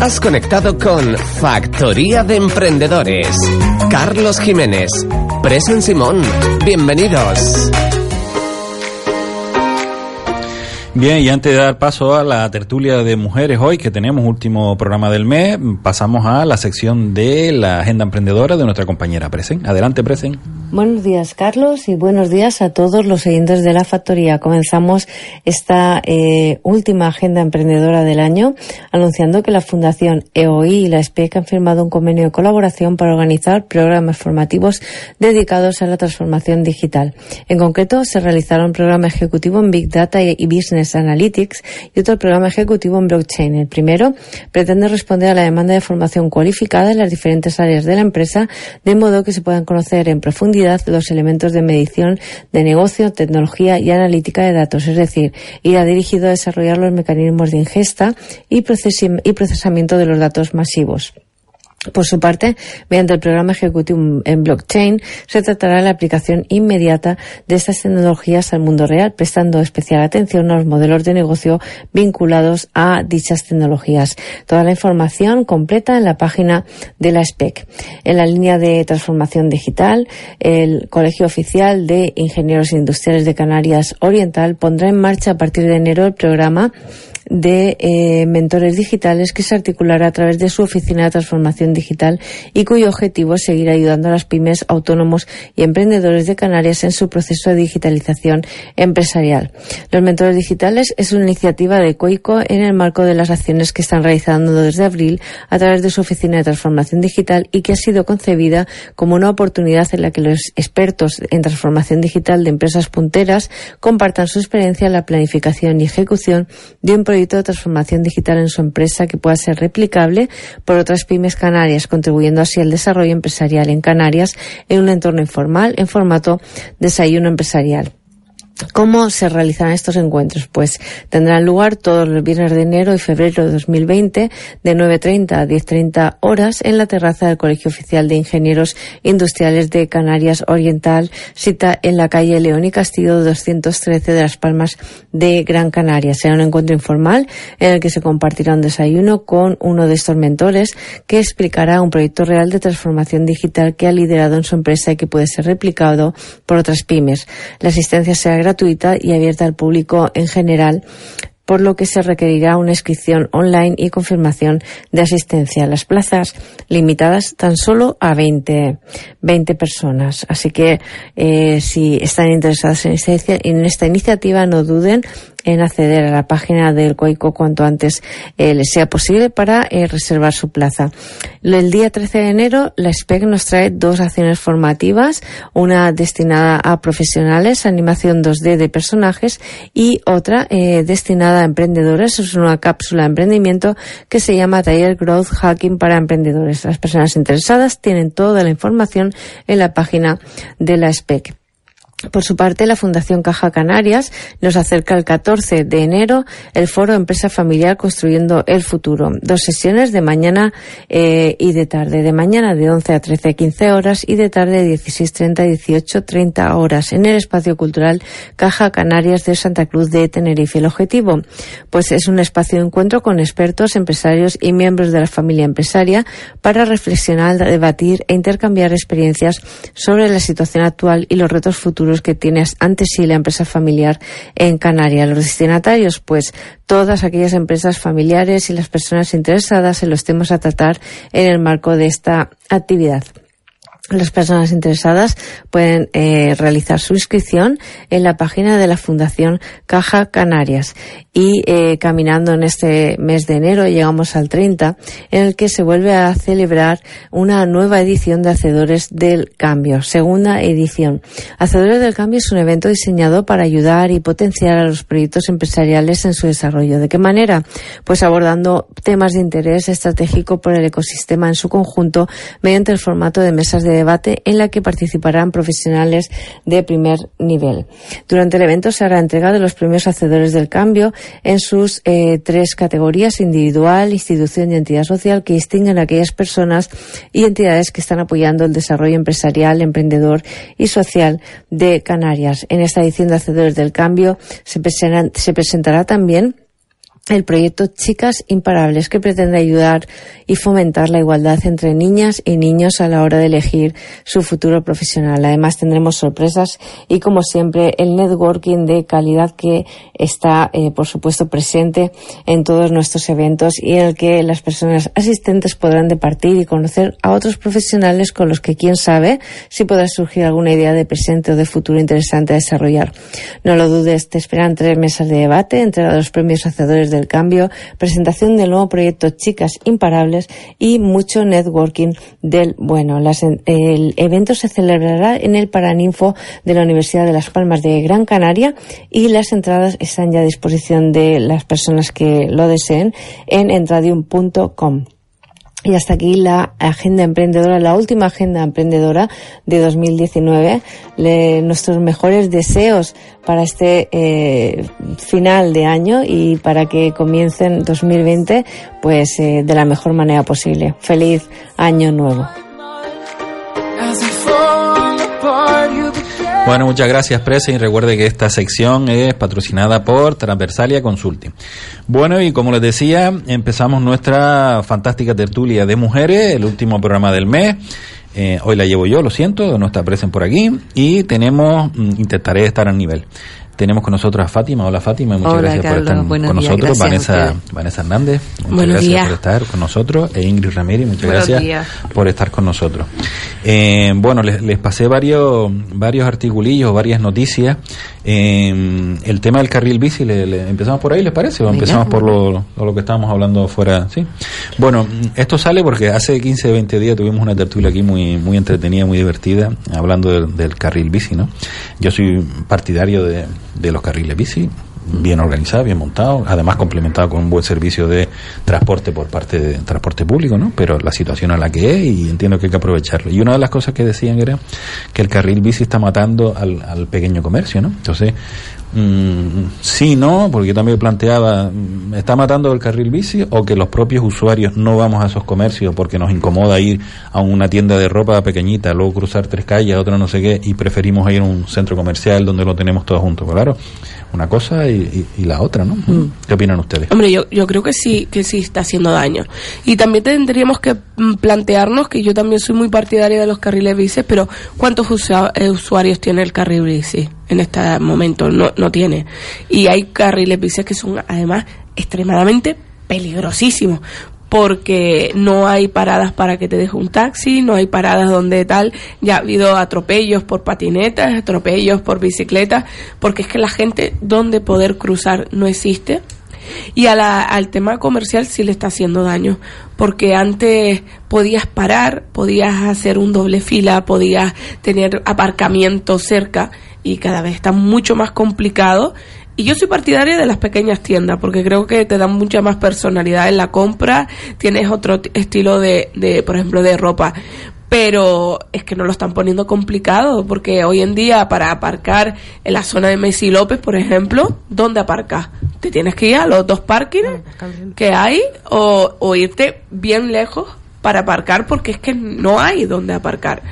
Has conectado con Factoría de Emprendedores. Carlos Jiménez. Presen Simón. Bienvenidos. Bien, y antes de dar paso a la tertulia de mujeres hoy, que tenemos último programa del mes, pasamos a la sección de la agenda emprendedora de nuestra compañera Presen. Adelante, Presen. Buenos días, Carlos, y buenos días a todos los oyentes de la factoría. Comenzamos esta eh, última agenda emprendedora del año anunciando que la Fundación EOI y la SPEC han firmado un convenio de colaboración para organizar programas formativos dedicados a la transformación digital. En concreto, se realizará un programa ejecutivo en Big Data y Business Analytics y otro programa ejecutivo en blockchain. El primero pretende responder a la demanda de formación cualificada en las diferentes áreas de la empresa, de modo que se puedan conocer en profundidad los elementos de medición de negocio, tecnología y analítica de datos, es decir, irá dirigido a desarrollar los mecanismos de ingesta y procesamiento de los datos masivos. Por su parte, mediante el programa ejecutivo en blockchain, se tratará la aplicación inmediata de estas tecnologías al mundo real, prestando especial atención a los modelos de negocio vinculados a dichas tecnologías. Toda la información completa en la página de la SPEC. En la línea de transformación digital, el Colegio Oficial de Ingenieros Industriales de Canarias Oriental pondrá en marcha a partir de enero el programa de eh, mentores digitales que se articulará a través de su oficina de transformación digital y cuyo objetivo es seguir ayudando a las pymes, autónomos y emprendedores de Canarias en su proceso de digitalización empresarial. Los mentores digitales es una iniciativa de COICO en el marco de las acciones que están realizando desde abril a través de su oficina de transformación digital y que ha sido concebida como una oportunidad en la que los expertos en transformación digital de empresas punteras compartan su experiencia en la planificación y ejecución de un proyecto de transformación digital en su empresa que pueda ser replicable por otras pymes canarias, contribuyendo así al desarrollo empresarial en Canarias en un entorno informal en formato desayuno empresarial. ¿Cómo se realizarán estos encuentros? Pues tendrán lugar todos los viernes de enero y febrero de 2020 de 9.30 a 10.30 horas en la terraza del Colegio Oficial de Ingenieros Industriales de Canarias Oriental, cita en la calle León y Castillo 213 de Las Palmas de Gran Canaria. Será un encuentro informal en el que se compartirá un desayuno con uno de estos mentores que explicará un proyecto real de transformación digital que ha liderado en su empresa y que puede ser replicado por otras pymes. La asistencia será gratuita y abierta al público en general por lo que se requerirá una inscripción online y confirmación de asistencia. Las plazas limitadas tan solo a 20, 20 personas. Así que eh, si están interesados en esta, iniciativa, no duden en acceder a la página del COICO cuanto antes eh, les sea posible para eh, reservar su plaza. El día 13 de enero, la SPEC nos trae dos acciones formativas, una destinada a profesionales, animación 2D de personajes, y otra eh, destinada a emprendedores. Es una cápsula de emprendimiento que se llama Taller Growth Hacking para Emprendedores. Las personas interesadas tienen toda la información en la página de la SPEC. Por su parte, la Fundación Caja Canarias nos acerca el 14 de enero el foro Empresa Familiar Construyendo el Futuro. Dos sesiones de mañana eh, y de tarde. De mañana de 11 a 13 a 15 horas y de tarde de 16.30 a 18.30 horas en el espacio cultural Caja Canarias de Santa Cruz de Tenerife. El objetivo, pues es un espacio de encuentro con expertos, empresarios y miembros de la familia empresaria para reflexionar, debatir e intercambiar experiencias sobre la situación actual y los retos futuros que tiene ante sí la empresa familiar en Canarias. Los destinatarios, pues todas aquellas empresas familiares y las personas interesadas en los temas a tratar en el marco de esta actividad. Las personas interesadas pueden eh, realizar su inscripción en la página de la Fundación Caja Canarias y eh, caminando en este mes de enero llegamos al 30 en el que se vuelve a celebrar una nueva edición de Hacedores del Cambio, segunda edición. Hacedores del Cambio es un evento diseñado para ayudar y potenciar a los proyectos empresariales en su desarrollo. ¿De qué manera? Pues abordando temas de interés estratégico por el ecosistema en su conjunto mediante el formato de mesas de debate en la que participarán profesionales de primer nivel. Durante el evento se hará entrega de los premios Hacedores del Cambio en sus eh, tres categorías, individual, institución y entidad social, que distinguen a aquellas personas y entidades que están apoyando el desarrollo empresarial, emprendedor y social de Canarias. En esta edición de Hacedores del Cambio se, se presentará también el proyecto Chicas Imparables, que pretende ayudar y fomentar la igualdad entre niñas y niños a la hora de elegir su futuro profesional. Además, tendremos sorpresas y, como siempre, el networking de calidad que está, eh, por supuesto, presente en todos nuestros eventos y en el que las personas asistentes podrán departir y conocer a otros profesionales con los que, quién sabe, si podrá surgir alguna idea de presente o de futuro interesante a desarrollar. No lo dudes, te esperan tres mesas de debate, entre los premios hacedores de del cambio, presentación del nuevo proyecto Chicas Imparables y mucho networking del bueno. el evento se celebrará en el Paraninfo de la Universidad de Las Palmas de Gran Canaria y las entradas están ya a disposición de las personas que lo deseen en entradium.com. Y hasta aquí la agenda emprendedora, la última agenda emprendedora de 2019. nuestros mejores deseos para este eh, final de año y para que comiencen 2020 pues eh, de la mejor manera posible. Feliz año nuevo. Bueno, muchas gracias, Presa, y recuerde que esta sección es patrocinada por Transversalia Consulting. Bueno, y como les decía, empezamos nuestra fantástica tertulia de mujeres, el último programa del mes. Eh, hoy la llevo yo, lo siento, no está Presen por aquí, y tenemos, mm, intentaré estar al nivel. Tenemos con nosotros a Fátima. Hola Fátima, muchas gracias por estar con nosotros. Vanessa, Vanessa Hernández, muchas gracias por estar con nosotros. E Ingrid Ramírez, muchas gracias por estar con nosotros. Eh, bueno, les, pasé varios, varios articulillos, varias noticias. Eh, el tema del carril bici, le, empezamos por ahí, ¿les parece? ¿O empezamos por lo, lo, que estábamos hablando fuera? ¿sí? Bueno, esto sale porque hace 15, 20 días tuvimos una tertulia aquí muy, muy entretenida, muy divertida, hablando del, del carril bici, ¿no? Yo soy partidario de de los carriles bici, bien organizado, bien montado, además complementado con un buen servicio de transporte por parte de transporte público, ¿no? Pero la situación a la que es y entiendo que hay que aprovecharlo. Y una de las cosas que decían era que el carril bici está matando al, al pequeño comercio, ¿no? Entonces, Mm, sí, no, porque yo también planteaba, mm, ¿está matando el carril bici o que los propios usuarios no vamos a esos comercios porque nos incomoda ir a una tienda de ropa pequeñita, luego cruzar tres calles, otra no sé qué, y preferimos ir a un centro comercial donde lo tenemos todo junto? Claro, una cosa y, la otra, ¿no? Mm. ¿Qué opinan ustedes? Hombre, yo, yo creo que sí, que sí está haciendo daño. Y también tendríamos que plantearnos, que yo también soy muy partidaria de los carriles bici, pero ¿cuántos eh, usuarios tiene el carril bici? En este momento, no, no tiene. Y hay carriles bici que son además extremadamente peligrosísimos porque no hay paradas para que te deje un taxi, no hay paradas donde tal, ya ha habido atropellos por patinetas, atropellos por bicicletas, porque es que la gente donde poder cruzar no existe. Y a la, al tema comercial sí le está haciendo daño, porque antes podías parar, podías hacer un doble fila, podías tener aparcamiento cerca y cada vez está mucho más complicado. Y yo soy partidaria de las pequeñas tiendas porque creo que te dan mucha más personalidad en la compra, tienes otro estilo de, de por ejemplo, de ropa pero es que no lo están poniendo complicado, porque hoy en día para aparcar en la zona de Messi López, por ejemplo, ¿dónde aparcas? Te tienes que ir a los dos parkings que hay o, o irte bien lejos para aparcar porque es que no hay donde aparcar.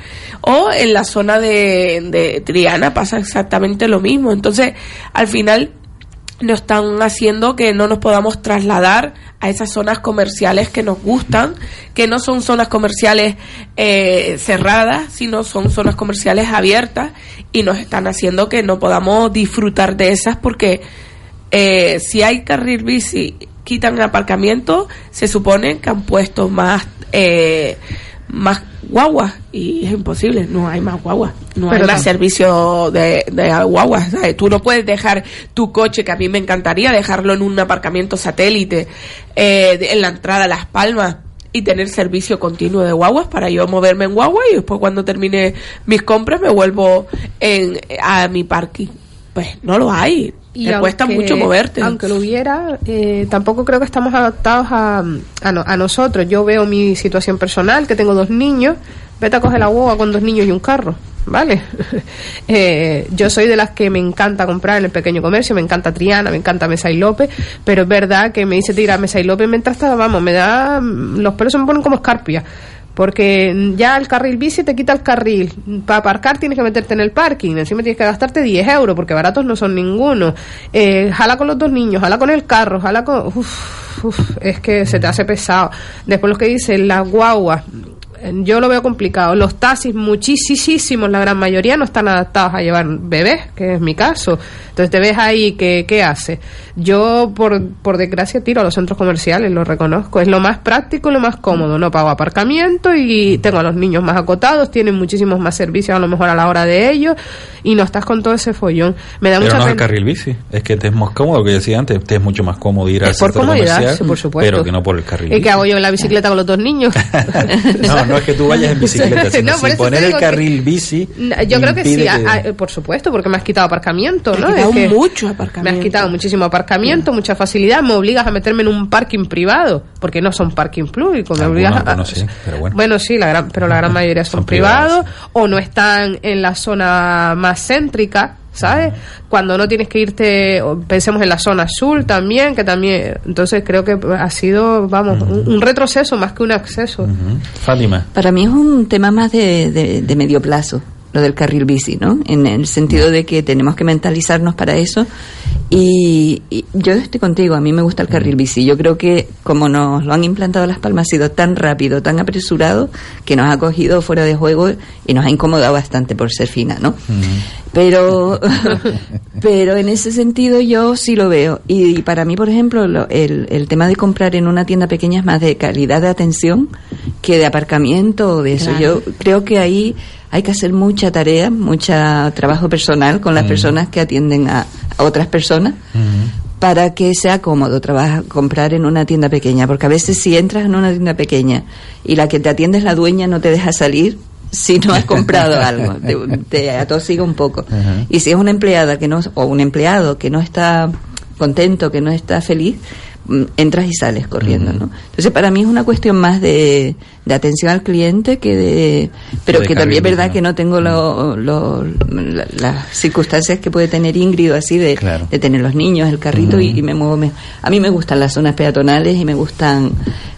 O en la zona de, de Triana pasa exactamente lo mismo. Entonces, al final nos están haciendo que no nos podamos trasladar a esas zonas comerciales que nos gustan, que no son zonas comerciales eh, cerradas, sino son zonas comerciales abiertas y nos están haciendo que no podamos disfrutar de esas porque eh, si hay carril bici, quitan el aparcamiento, se supone que han puesto más, eh, más guaguas y es imposible, no hay más guaguas, no Pero hay más servicio de, de guaguas, ¿sabes? Tú no puedes dejar tu coche, que a mí me encantaría dejarlo en un aparcamiento satélite eh, de- en la entrada a Las Palmas y tener servicio continuo de guaguas para yo moverme en guagua y después cuando termine mis compras me vuelvo en, a mi parking. Pues no lo hay. Te cuesta aunque- mucho moverte. Aunque lo hubiera, eh, tampoco creo que estamos adaptados a, a, no- a nosotros. Yo veo mi situación personal, que tengo dos niños. Vete a coger la guagua con dos niños y un carro, ¿vale? Eh, yo soy de las que me encanta comprar en el pequeño comercio, me encanta Triana, me encanta Mesa y López, pero es verdad que me dice tira Mesa y López mientras está, vamos, me da, los pelos se me ponen como escarpia. Porque ya el carril bici te quita el carril. Para aparcar tienes que meterte en el parking. Encima tienes que gastarte 10 euros porque baratos no son ninguno. Eh, jala con los dos niños, jala con el carro, jala con... Uf, uf, es que se te hace pesado. Después lo que dicen las guaguas. eh, Yo lo veo complicado. Los taxis, muchísimos, la gran mayoría, no están adaptados a llevar bebés, que es mi caso. Entonces te ves ahí, que, ¿qué hace? Yo, por, por desgracia, tiro a los centros comerciales, lo reconozco. Es lo más práctico y lo más cómodo. No pago aparcamiento y tengo a los niños más acotados, tienen muchísimos más servicios a lo mejor a la hora de ellos y no estás con todo ese follón. Me da Pero mucha no es el carril bici, es que te es más cómodo, que decía antes, te es mucho más cómodo ir al por centro comercial, sí, por supuesto. pero que no por el carril ¿Y qué hago yo en la bicicleta con los dos niños? no, no es que tú vayas en bicicleta, sino No, sin poner el carril bici. Yo creo que sí, impide a- a- por supuesto, porque me has quitado aparcamiento, ¿no? Es que mucho Me aparcamiento. has quitado muchísimo aparcamiento, mucha facilidad, me obligas a meterme en un parking privado, porque no son parking públicos, me Algunos, obligas a... sí, pero bueno. sí, la gran, pero la gran mayoría son, Son privados, privados, o no están en la zona más céntrica, ¿sabes? Cuando no tienes que irte, o pensemos en la zona azul también, que también, entonces creo que ha sido, vamos, un, un retroceso más que un acceso. Fátima. Para mí es un tema más de, de- de medio plazo, lo del carril bici, ¿no? En el sentido de que tenemos que mentalizarnos para eso. Y, y yo estoy contigo, a mí me gusta el carril bici. Yo creo que como nos lo han implantado Las Palmas ha sido tan rápido, tan apresurado, que nos ha cogido fuera de juego y nos ha incomodado bastante por ser fina, ¿no? Pero, pero en ese sentido yo sí lo veo. Y, para mí, por ejemplo, lo- el, el tema de comprar en una tienda pequeña es más de calidad de atención que de aparcamiento o de eso. Yo creo que ahí hay que hacer mucha tarea, mucho trabajo personal con las personas que atienden a, a otras personas para que sea cómodo trabajar, comprar en una tienda pequeña, porque a veces si entras en una tienda pequeña y la que te atiende es la dueña no te deja salir si no has comprado algo, te, te atosiga un poco. Y si es una empleada que no o un empleado que no está contento, que no está feliz, mm, entras y sales corriendo, ¿no? Entonces para mí es una cuestión más de, de atención al cliente que de pero de que también es verdad ¿no? que no tengo lo- lo- la- las circunstancias que puede tener Ingrid o así de, Claro. de tener los niños, el carrito y, y me muevo. me- a mí me gustan las zonas peatonales y me gustan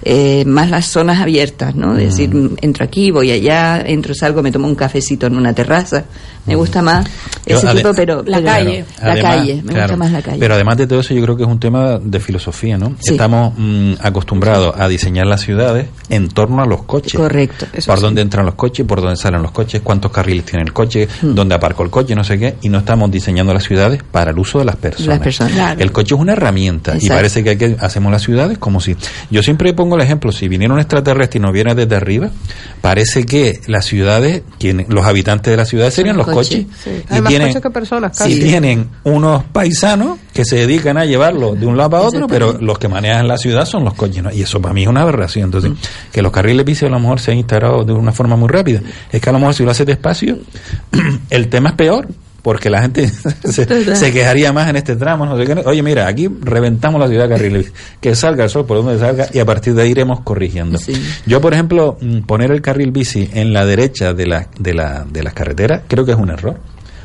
eh, más las zonas abiertas, ¿no? Es decir, entro aquí, voy allá, entro, salgo, me tomo un cafecito en una terraza. Me gusta más Yo, ese tipo, pero La calle. La Además, calle, me claro, gusta más la calle. Pero además de todo eso, yo creo que es un tema de filosofía, ¿no? Sí. Estamos mm, acostumbrados a diseñar las ciudades en torno a los coches. Correcto. Eso por sí. dónde entran los coches, por dónde salen los coches, cuántos carriles tiene el coche, Hmm. dónde aparco el coche, no sé qué, y no estamos diseñando las ciudades para el uso de las personas. Las personas. Claro. El coche es una herramienta y parece que, hay que hacemos las ciudades como si... Yo siempre pongo el ejemplo, si viniera un extraterrestre y nos viera desde arriba, parece que las ciudades, quien, los habitantes de las ciudades serían los coches. Sí. Y Hay más tienen- coches que personas, si tienen unos paisanos que se dedican a llevarlo de un lado para otro, pero los que manejan la ciudad son los coches, ¿no? Y eso para mí es una aberración. Entonces, que los carriles bici a lo mejor se han integrado de una forma muy rápida. Es que a lo mejor si lo haces despacio, el tema es peor. Porque la gente se, se quejaría más en este tramo. No sé qué. Oye, mira, aquí reventamos la ciudad de carriles. bici. Que salga el sol por donde salga y a partir de ahí iremos corrigiendo. Sí. Yo, por ejemplo, mm, poner el carril bici en la derecha de, la, de, la, de las carreteras creo que es un error.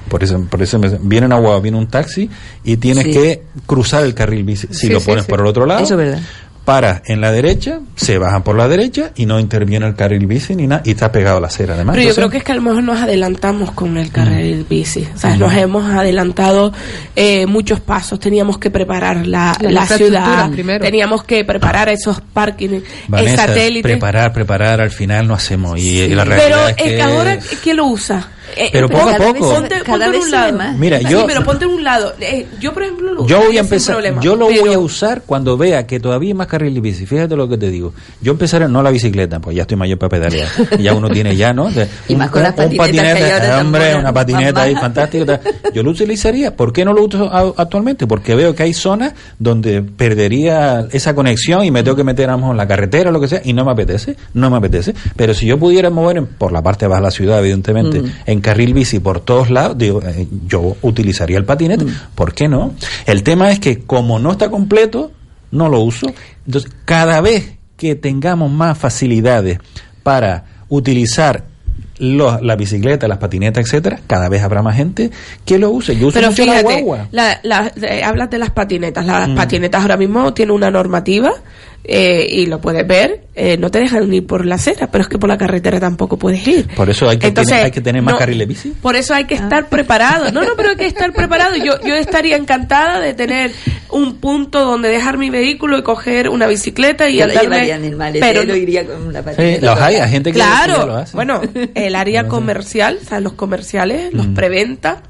Por eso, por eso me- viene una guagua, viene un taxi y tienes Sí. que cruzar el carril bici. Si Sí, lo pones sí. por el otro lado, Eso es verdad. paras en la derecha, se bajan por la derecha y no interviene el carril bici ni nada y está pegado a la acera además. Pero yo creo que es que a lo mejor nos adelantamos con el Mm. carril bici. O sea, nos hemos adelantado eh, muchos pasos. Teníamos que preparar la, la ciudad. primero. Teníamos que preparar esos parkings, el Vanessa, satélite. preparar, preparar, al final no hacemos. Y, y la Pero realidad es es que que ahora, ¿quién lo usa? Eh, Pero poco a vez poco. Ponte, Cada ponte en vez un se ve lado. más. Mira, Sí, yo- pero ponte en un lado. Eh, yo, por ejemplo, lo Yo voy a empezar, problema, yo lo pero- voy a usar cuando vea que todavía hay más carril bici. Fíjate lo que te digo. Yo empezaré no la bicicleta, pues ya estoy mayor para pedalear. ya uno tiene ya, ¿no? De- Y más con las patinetas hombre, una patineta ahí fantástica. tal. Yo lo utilizaría. ¿Por qué no lo uso actualmente? Porque veo que hay zonas donde perdería esa conexión y me tengo que meter a lo mejor en la carretera o lo que sea y no me apetece, no me apetece. Pero si yo pudiera mover en- por la parte de abajo de la ciudad, evidentemente, Mm. en carril bici por todos lados, digo, eh, yo utilizaría el patinete. Mm. ¿Por qué no? El tema es que como no está completo, no lo uso. Entonces, cada vez que tengamos más facilidades para utilizar los, la bicicleta, las patinetas, etcétera, cada vez habrá más gente que lo use. Yo uso Pero mucho la fíjate, guagua. la- la- eh, hablas de las patinetas. Las Mm. patinetas ahora mismo tienen una normativa eh, y lo puedes ver. eh, no te dejan ir por la acera, pero es que por la carretera tampoco puedes ir. Por eso hay que tener- hay que tener más no, carriles bici. Por eso hay que estar preparado. No, no, pero hay que estar preparado. Yo, yo estaría encantada de tener un punto donde dejar mi vehículo y coger una bicicleta y maletero, pero no- iría con una Sí, patineta. los hay, hay gente que, ya lo Claro, hace. bueno, el área comercial, o sea, los comerciales, los Mm. preventa,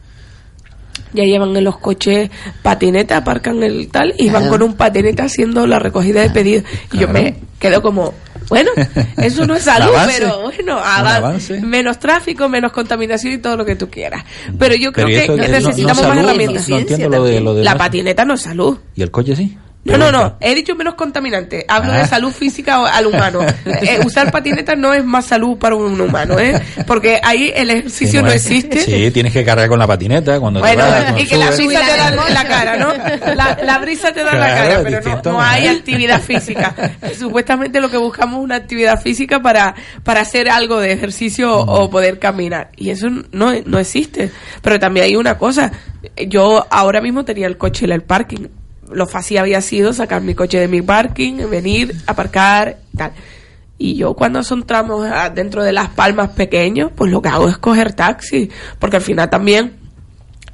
ya llevan en los coches patineta, aparcan el tal y van Claro. con un patineta haciendo la recogida de pedidos. Y yo me quedo como, bueno, eso no es salud, pero bueno, avance. menos tráfico, menos contaminación y todo lo que tú quieras. Pero yo creo Pero ¿y que? No- no necesitamos más salud, herramientas. No entiendo lo de, lo de La patineta no es salud. ¿Y el coche sí? No, no, no. He dicho menos contaminante. Hablo Ah. de salud física o- al humano. Eh, usar patineta no es más salud para un humano, ¿eh? Porque ahí el ejercicio no, existe. Sí, tienes que cargar con la patineta cuando te Bueno, vas, cuando y que la brisa te da la cara, ¿no? La, la brisa te da la cara, pero no, distinto, no ¿no? hay actividad física. Supuestamente lo que buscamos es una actividad física para, para hacer algo de ejercicio o poder caminar. Y eso no, no existe. Pero también hay una cosa. Yo ahora mismo tenía el coche en el parking. Lo fácil había sido sacar mi coche de mi parking, venir, aparcar, tal. Y yo cuando son tramos ah, dentro de las palmas pequeños, pues lo que hago es coger taxi, porque al final también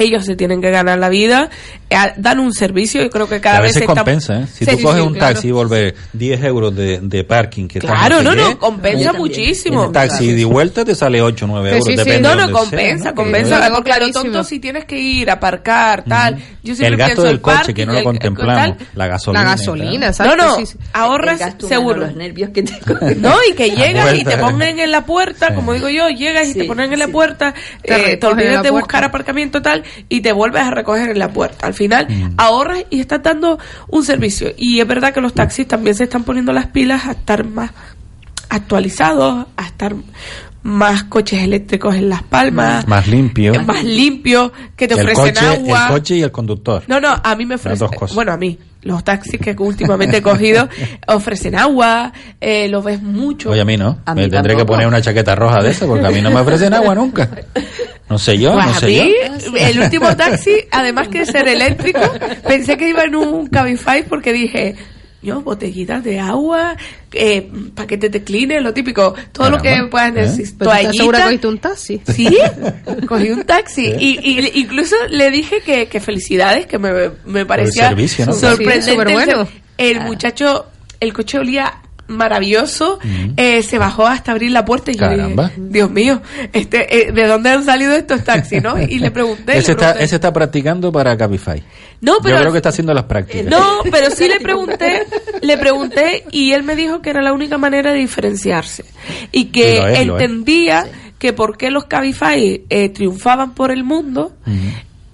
ellos se tienen que ganar la vida, eh, dan un servicio y creo que cada a vez veces se está- compensa, ¿eh? Si Sí, tú sí, coges sí, un claro. taxi y volver 10 euros de, de parking, que Claro, no, no, compensa muchísimo. el taxi de vuelta te sale 8 o 9 Sí, euros, sí, sí. depende No, de no, sea, compensa, ¿no? compensa. Clarísimo. tonto si tienes que ir a aparcar, tal. Yo siempre El gasto pienso del el coche, parking, que no lo el- contemplamos, tal. la gasolina. La gasolina, No, exacto. no, sí. ahorras seguro. los nervios que te cogen. No, y que llegas y te ponen en la puerta, como digo yo, llegas y te ponen en la puerta, Te eh, olvidas de buscar aparcamiento tal y te vuelves a recoger en la puerta. Al final Mm. ahorras y estás dando un servicio. Y es verdad que los taxis también se están poniendo las pilas a estar más actualizados, a estar más coches eléctricos en las palmas, Más limpio. eh, más limpios, que te el ofrecen coche, agua. el coche y el conductor. No, no, a mí me ofrecen. dos cosas. Bueno, a mí. Los taxis que últimamente he cogido ofrecen agua, eh, lo ves mucho. Oye, a mí no. A me mí tendré que poner una chaqueta roja de esa porque a mí no me ofrecen agua nunca. No sé yo, Pues no a sé mí, yo. el último taxi, además que ser eléctrico, pensé que iba en un Cabify porque dije, yo, botellitas de agua, eh, paquete de cleaner, lo típico, todo lo que puedas ¿eh? necesitar. Tú estás segura cogiste un taxi. Sí, cogí un taxi y, y incluso le dije que, que felicidades, que me, me parecía servicio, ¿no? sorprendente. Sí, superbueno. El muchacho, el coche olía maravilloso, eh, se bajó hasta abrir la puerta y yo Caramba. dije, Dios mío, este, eh, ¿de dónde han salido estos taxis, no? Y le pregunté. Ese le está, pregunté. ese está practicando para Cabify. No, pero Yo creo que está haciendo las prácticas. no, pero sí le pregunté, le pregunté y él me dijo que era la única manera de diferenciarse y que Y es, entendía que por qué los Cabify eh, triunfaban por el mundo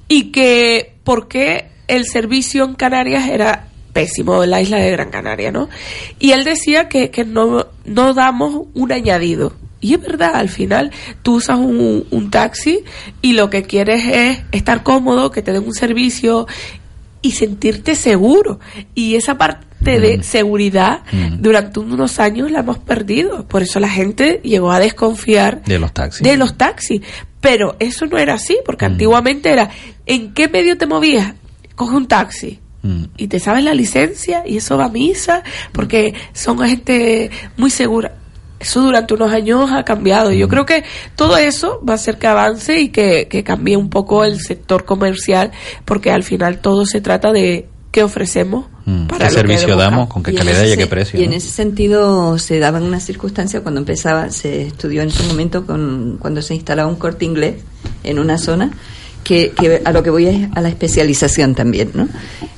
y que por qué el servicio en Canarias era pésimo en la isla de Gran Canaria, ¿no? Y él decía que, que no, no damos un añadido. Y es verdad, al final tú usas un, un taxi y lo que quieres es estar cómodo, que te den un servicio y sentirte seguro. Y esa parte de seguridad Mm. durante unos años la hemos perdido. Por eso la gente llegó a desconfiar De los taxis. de los taxis. Pero eso no era así, porque Mm. antiguamente era, ¿en qué medio te movías? Coge un taxi. Mm. Y te sabes la licencia y eso va a misa, porque son gente muy segura. Eso durante unos años ha cambiado. Mm. Yo creo que todo eso va a hacer que avance y que, que cambie un poco el sector comercial, porque al final todo se trata de, qué ofrecemos, Mm, para ¿Qué servicio damos? ¿Con qué Y calidad y a qué precio? Y en no? ese sentido se daban unas circunstancias cuando empezaba, se estudió en su momento con, cuando se instalaba un corte inglés en una zona, que, que a lo que voy es a la especialización también, ¿no?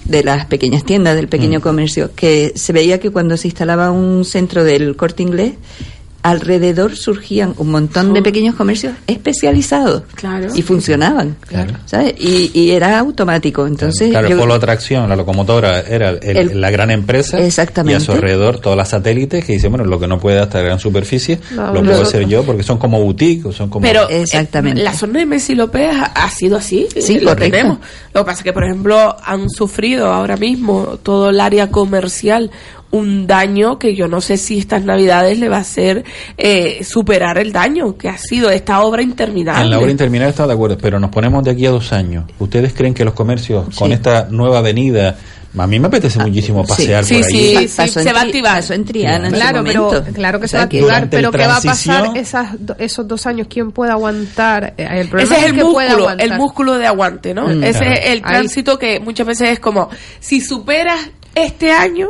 De las pequeñas tiendas, del pequeño Mm. comercio, que se veía que cuando se instalaba un centro del corte inglés, alrededor surgían un montón de pequeños comercios especializados Claro. y funcionaban, Claro. ¿sabes? Y, y era automático, entonces claro, yo- el polo de atracción, la locomotora era el- El- la gran empresa Exactamente. y a su alrededor todas las satélites que dicen, bueno, lo que no puede hasta gran superficie No, lo puedo hacer yo porque son como boutique o son como... Pero eh, Exactamente. la zona de Messi López ha, ha sido así, Sí, eh, lo correcto. tenemos. Lo que pasa es que, por ejemplo, han sufrido ahora mismo todo el área comercial un daño que yo no sé si estas navidades le va a hacer eh, superar el daño que ha sido esta obra interminable. En la obra interminable está de acuerdo, pero nos ponemos de aquí a dos años. ¿Ustedes creen que los comercios con Sí. esta nueva avenida, a mí me apetece muchísimo sí. pasear Sí, por sí, ahí? sí, Pasó en se va a activar. pasó en Triana en Claro, pero claro que O se va a activar, pero ¿qué va a pasar esas, do- esos dos años? ¿Quién puede aguantar? Eh, El problema Ese es el que músculo, aguantar. el músculo de aguante, ¿no? Mm. Ese Claro. es el Ahí. tránsito que muchas veces es como, si superas este año,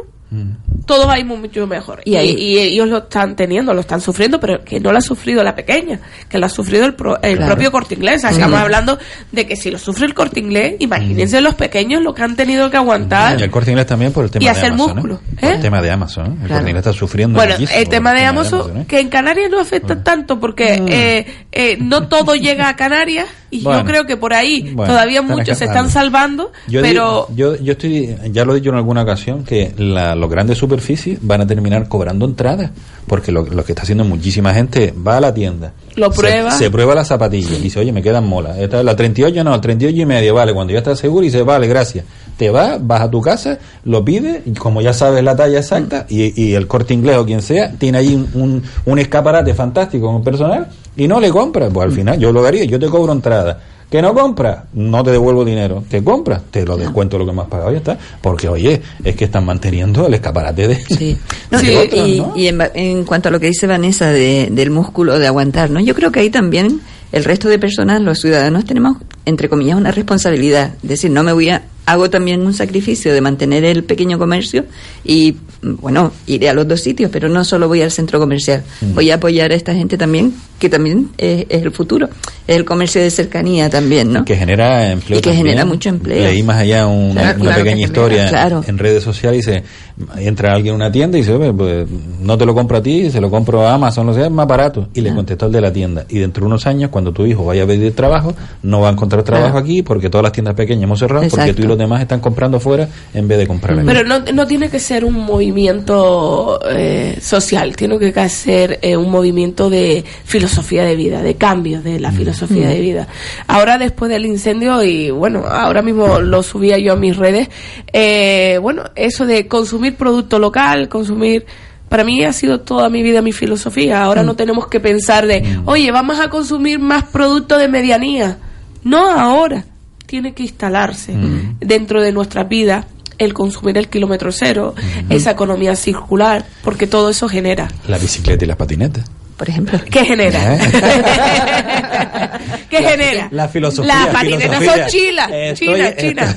todo va a ir mucho mejor. Y Y, ahí- y ellos lo están teniendo, lo están sufriendo, pero que no lo ha sufrido la pequeña, que lo ha sufrido el, pro- el Claro. propio corte inglés. O sea, Estamos hablando de que si lo sufre el corte inglés, imagínense los pequeños lo que han tenido que aguantar. Y el corte inglés también por el tema Y de hacer Amazon. ¿eh? músculo, Por ¿eh? el tema de Amazon. ¿eh? El Claro. corte inglés está sufriendo Bueno, el tema de Amazon, ¿eh? que en Canarias no afecta tanto porque eh, eh, no todo llega a Canarias y Bueno. yo creo que por ahí Bueno, todavía muchos se están salvando, Yo, pero digo- yo, yo estoy, ya lo he dicho en alguna ocasión, que la- los grandes superficies van a terminar cobrando entradas, porque lo, lo que está haciendo muchísima gente va a la tienda, Lo prueba. se, prueba las zapatillas y dice, oye, me quedan molas, esta la 38 no, 38 y medio, vale, cuando ya estás seguro y dice, vale, gracias, te vas, vas a tu casa, lo pides, y como ya sabes la talla exacta, y, y el corte inglés o quien sea, tiene ahí un, un, un escaparate fantástico con personal, y no le compras, pues al final yo lo haría, yo te cobro entrada. Que no compras, no te devuelvo dinero. Que compras, te lo descuento lo que me has pagado ya está. Porque, oye, es que están manteniendo el escaparate de. Sí. No, de y, otros, ¿no? y en, en cuanto a lo que dice Vanessa de- del músculo de aguantar, ¿no? Yo creo que ahí también el resto de personas, los ciudadanos, tenemos, entre comillas, una responsabilidad. Es decir, no me voy a, hago también un sacrificio de mantener el pequeño comercio y, bueno, iré a los dos sitios, pero no solo voy al centro comercial. Mm. Voy a apoyar a esta gente también, que también es, es el futuro. Es el comercio de cercanía también, ¿no? que genera empleo Y que también. genera mucho empleo. Leí más allá una, Claro, una claro pequeña que historia genera, claro. en redes sociales y dice, entra alguien en una tienda y dice, "Oye, pues, no te lo compro a ti, se lo compro a Amazon, no sé, es más barato. Y le contestó el de la tienda. Y dentro de unos años, cuando tu hijo vaya a pedir trabajo, no va a encontrar trabajo aquí porque todas las tiendas pequeñas hemos cerrado porque tú y los demás están comprando fuera en vez de comprar aquí. Pero no, no tiene que ser un movimiento eh, social, tiene que ser eh, un movimiento de filosofía de vida, de cambio de la filosofía de vida. Ahora después del incendio, y bueno, ahora mismo lo subía yo a mis redes, eh, bueno, eso de consumir producto local, consumir... Para mí ha sido toda mi vida mi filosofía. Ahora no tenemos que pensar de, oye, vamos a consumir más producto de medianía. No ahora. Tiene que instalarse dentro de nuestra vida el consumir el kilómetro cero, esa economía circular, porque todo eso genera. La bicicleta y las patinetas. Por ejemplo. ¿Qué genera? ¿Eh? ¿Qué genera? La filosofía. Las patinetas filosofía. son chilas, China, China.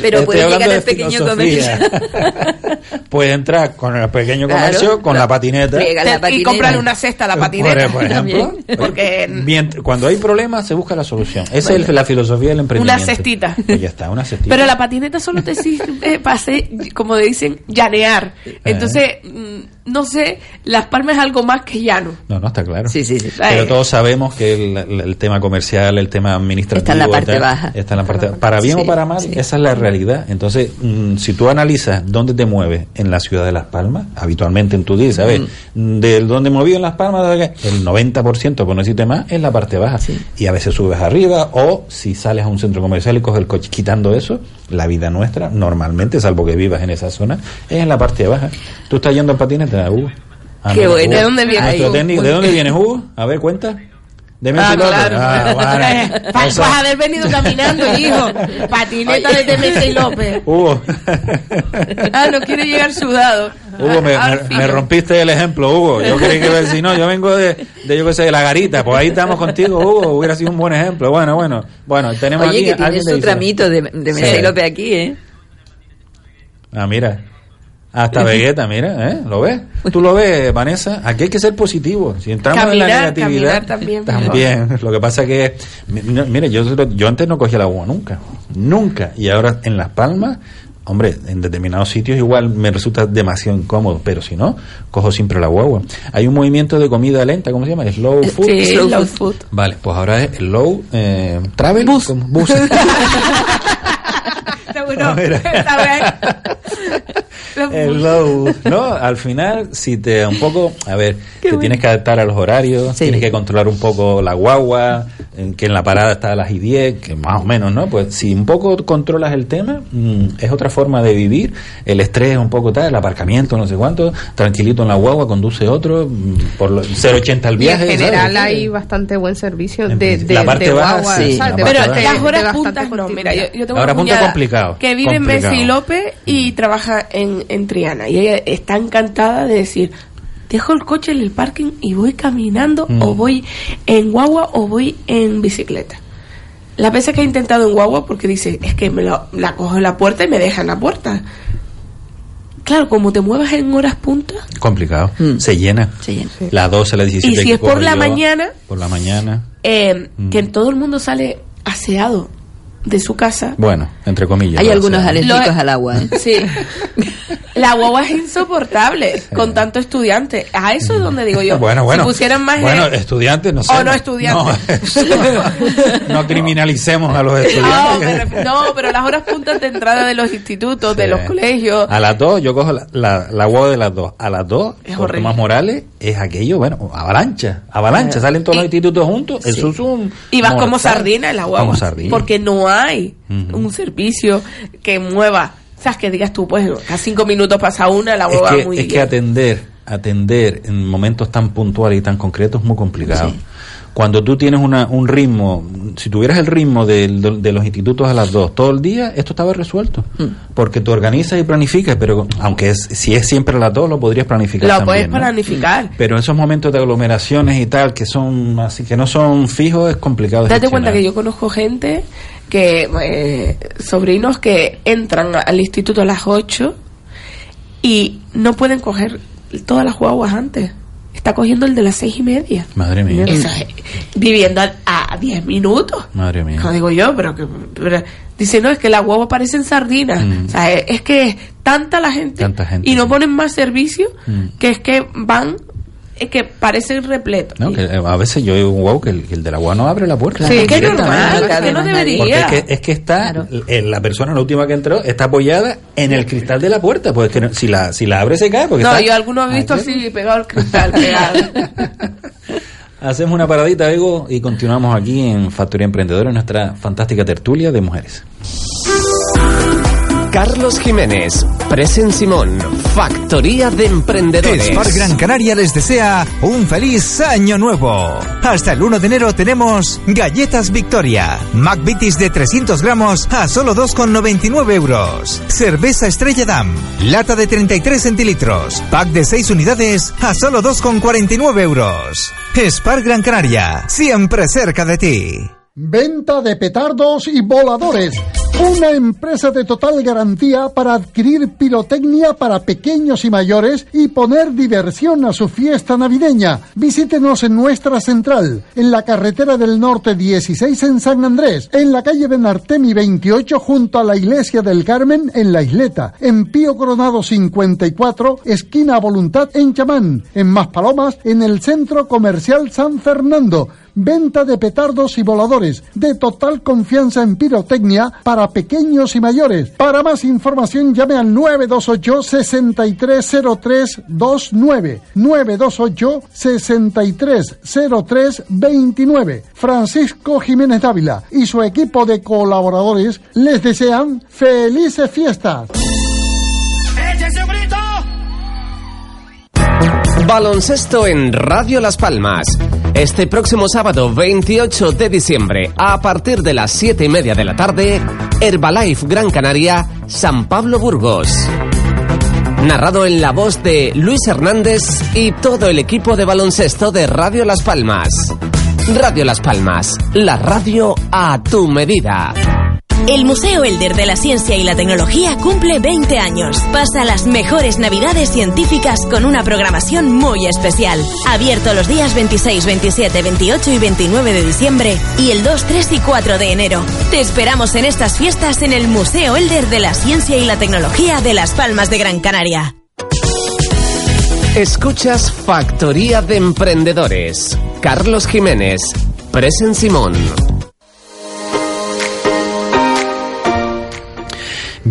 Pero Estoy puede llegar al pequeño filosofía. Puede entrar con el pequeño Claro. comercio, con la patineta. La y patineta. comprarle una cesta a la patineta. Por, por ejemplo. Porque Mient- cuando hay problemas se busca la solución. Esa es la filosofía del emprendimiento. Una cestita. Pues ya está, una cestita. Pero la patineta solo te sirve para hacer, como dicen, llanear. Entonces, mm, no sé, Las Palmas es algo más que llano. No, no está claro. Sí, sí, sí. Pero todos sabemos que el, el- el tema comercial, el tema administrativo Está en la parte tal, baja. Está en la parte Para bien Sí, o para mal, sí. esa es la realidad. Entonces, mm, si tú analizas dónde te mueves en la ciudad de Las Palmas, habitualmente en tu día, ¿sabes? Mm. De dónde moví en Las Palmas, el 90%, por no decirte más, es la parte baja. Sí. Y a veces subes arriba, o si sales a un centro comercial y coges el coche quitando eso, la vida nuestra, normalmente, salvo que vivas en esa zona, es en la parte baja. ¿Tú estás yendo en patineta, Hugo? Ah, Qué no, bueno. Hugo. ¿De dónde viene? Técnico, ¿De dónde vienes, Hugo? A ver, cuenta. De Ah, claro. Ah, vale. Pa- Eso- Vas a haber venido caminando, hijo. Patineta de Messi López. Hugo, Ah, no quiere llegar sudado. Hugo me, fin. me rompiste el ejemplo, Hugo. Yo creí que iba a decir, no, yo vengo de, de yo qué sé, de la garita. Pues ahí estamos contigo, Hugo. Hubiera sido un buen ejemplo. Bueno, bueno. Bueno, tenemos Oye, aquí que a tiene alguien su de dice- tramito de, de Messi Sí. López aquí, ¿eh? Ah, mira. Hasta Vegeta, mira, ¿eh? ¿Lo ves? ¿Tú lo ves, Vanessa? Aquí hay que ser positivo. Si entramos en la negatividad... también, También. Lo que pasa que... Mire, yo, yo antes no cogía la agua nunca. Nunca. Y ahora en Las Palmas... Hombre, en determinados sitios igual me resulta demasiado incómodo, pero si no, cojo siempre la guagua. Hay un movimiento de comida lenta, ¿cómo se llama? Slow food. Sí, Slow slow food. food. Vale, pues ahora es low eh, travel. Bus. Bus. Seguro. low, ¿no? Al final, si te un poco, a ver, te tienes que adaptar a los horarios, Sí. tienes que controlar un poco la guagua, en que en la parada está a las y 10, que más o menos, ¿no? Pues si un poco controlas el tema, mm, es otra forma de vivir, el estrés un poco tal, el aparcamiento, no sé cuánto, tranquilito en la guagua, conduce otro, mm, por lo, 0,80 al Y viaje. en general ¿sabes? hay bastante buen servicio de, La parte de baja, guagua, sí, Pero baja. las horas puntas no, mira, yo, yo tengo una punta complicado, que vive en. Bessi López y trabaja en, en Triana y ella está encantada de decir dejo el coche en el parking y voy caminando Mm. o voy en guagua o voy en bicicleta las veces que he intentado en guagua porque dice es que me lo- la cojo en la puerta y me deja en la puerta claro como te muevas en horas puntas Complicado. Mm. Se llena. Se llena. La 12, la 17. Y si es por la yo, mañana, Por la mañana. eh, Mm. que todo el mundo sale aseado de su casa Bueno, entre comillas. Hay algunos alérgicos al agua. ¿eh? Sí. La guagua es insoportable con tanto estudiante. A eso es donde digo yo. Bueno, bueno. Si pusieran más. Bueno, eh, estudiantes, no sé. O no estudiantes. No, no criminalicemos a los no, estudiantes. pero, no, pero las horas puntas de entrada de los institutos, de Sí. los colegios. A las dos, yo cojo la, la, la guagua de las dos. A las dos, Es por. Tomás Morales, es aquello, bueno, avalancha. Avalancha, salen todos los institutos juntos. Eso es un. Y vas como sardina en la guagua. Como sardina. Porque no hay Ujú. un servicio que mueva. O sea, que digas tú, pues, a cinco minutos pasa una, la es guagua que, muy es que atender, atender en momentos tan puntuales y tan concretos es muy complicado. Sí. Cuando tú tienes una, un ritmo, si tuvieras el ritmo de, de los institutos a las dos todo el día, esto estaba resuelto. Mm. Porque tú organizas y planificas, pero aunque es, si es siempre a las dos, lo podrías planificar Lo también. puedes ¿no? planificar. Pero esos momentos de aglomeraciones y tal, que son así, que no son fijos, es complicado. Date cuenta que yo conozco gente que, eh, sobrinos que entran al instituto a las 8 y no pueden coger todas las guaguas antes. Está cogiendo el de las seis y media. Madre mía. Eso es, viviendo a- a 10 minutos. Madre mía. Como digo yo, pero que. pero- dice, no, es que las guaguas parecen sardinas. Mm. O sea, es, es que es tanta la gente. Tanta gente, y no ponen más servicio Mm. que es que van. Es que. No, que, eh, a veces yo digo, wow, que el, que el de la agua no abre la puerta. Sí, es que normal, que no debería. Porque es que, es que está, Claro. eh, la persona, la última que entró, está apoyada en el cristal de la puerta. Pues que no- si la si la abre se cae. Porque No, está- yo algunos he visto Aquí. así pegado al cristal, pegado. Hacemos una paradita, Ego, y continuamos aquí en Factoría Emprendedora, en nuestra fantástica tertulia de mujeres. Carlos Jiménez, Presen Simón, Factoría de Emprendedores. Spark Gran Canaria les desea un feliz año nuevo. Hasta el 1 de enero tenemos galletas Victoria, McVitie's de 300 gramos a solo 2,99 euros. Cerveza Estrella Damm, lata de 33 centilitros, pack de 6 unidades a solo 2,49 euros. Spark Gran Canaria, siempre cerca de ti. Venta de petardos y voladores. Una empresa de total garantía para adquirir pirotecnia para pequeños y mayores y poner diversión a su fiesta navideña. Visítenos en nuestra central, en la carretera del norte 16 en San Andrés, en la calle Benartemi 28 junto a la iglesia del Carmen en La Isleta, en Pío Coronado 54, esquina Voluntad en Chamán, en Maspalomas, en el centro comercial San Fernando. Venta de petardos y voladores de total confianza en pirotecnia para pequeños y mayores. Para más información llame al 928 630329 928 630329 Francisco Jiménez Dávila y su equipo de colaboradores les desean felices fiestas. Baloncesto en Radio Las Palmas. Este próximo sábado 28 de diciembre, a partir de las 7 y media de la tarde, Herbalife Gran Canaria, San Pablo Burgos. Narrado en la voz de Luis Hernández y todo el equipo de baloncesto de Radio Las Palmas. Radio Las Palmas, la radio a tu medida. El Museo Elder de la Ciencia y la Tecnología cumple 20 años. Pasa las mejores navidades científicas con una programación muy especial. Abierto los días 26, 27, 28 y 29 de diciembre y el 2, 3 y 4 de enero. Te esperamos en estas fiestas en el Museo Elder de la Ciencia y la Tecnología de Las Palmas de Gran Canaria. Escuchas Factoría de Emprendedores. Carlos Jiménez, Presen Simón.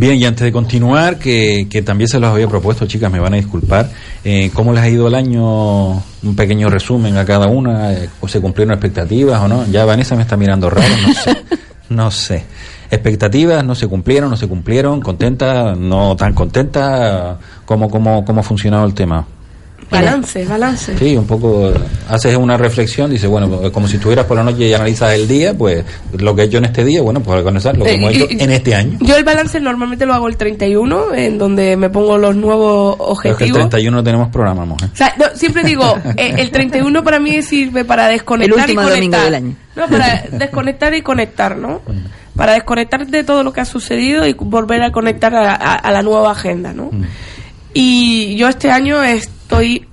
Bien, y antes de continuar, que, que también se los había propuesto, chicas, me van a disculpar, eh, ¿cómo les ha ido el año? Un pequeño resumen a cada una, eh, ¿o ¿se cumplieron expectativas o no? Ya Vanessa me está mirando raro, no sé. no sé. Expectativas no se cumplieron, no se cumplieron, contenta, no tan contenta, ¿cómo, cómo, cómo ha funcionado el tema? Balance, balance. Sí, un poco haces una reflexión, dices, bueno, como si estuvieras por la noche y analizas el día, pues lo que he hecho en este día, bueno, pues analizar lo que Eh, hemos y- hecho en este año. Yo el balance normalmente lo hago el 31, en donde me pongo los nuevos Pero es que el objetivos. 31 no tenemos programa, mujer. O sea, no, siempre digo, eh, el 31 para mí sirve para desconectar El último y domingo conectar. del año. No, para desconectar y conectar, ¿no? Para desconectar de todo lo que ha sucedido y volver a conectar a, a- a la nueva agenda, ¿no? Y yo este año estoy,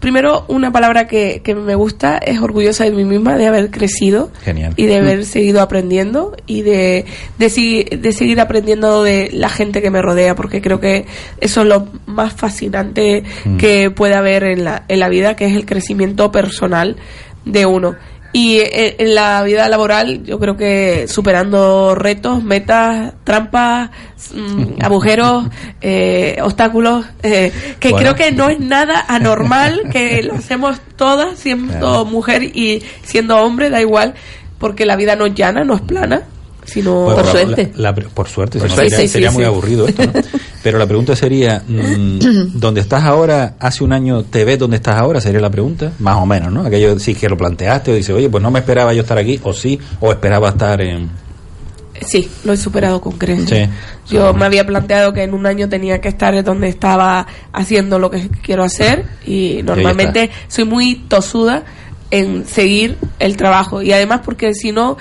primero, una palabra que, que me gusta es orgullosa de mí misma, de haber crecido Genial. y de haber seguido aprendiendo y de, de, de seguir aprendiendo de la gente que me rodea, porque creo que eso es lo más fascinante Mm. que puede haber en la, en la vida, que es el crecimiento personal de uno. Y eh, en la vida laboral, yo creo que superando retos, metas, trampas, mm, agujeros, eh, obstáculos, eh, que Bueno. creo que no es nada anormal, que lo hacemos todas, siendo Claro. mujer y siendo hombre, da igual, porque la vida no es llana, no es plana, sino Bueno, Por suerte. la- la pre- por suerte, Por si no suerte, sería, sí, sería sí, muy sí. aburrido esto, ¿no? Pero la pregunta sería, mm, ¿dónde estás ahora? Hace un año te ves donde estás ahora, sería la pregunta, más o menos, ¿no? Aquello sí que lo planteaste o dices, oye, pues no me esperaba yo estar aquí, o sí, o esperaba estar en... Sí, lo he superado con creces. Sí. Yo me había planteado que en un año tenía que estar donde estaba haciendo lo que quiero hacer y normalmente soy muy tosuda en seguir el trabajo y además porque si no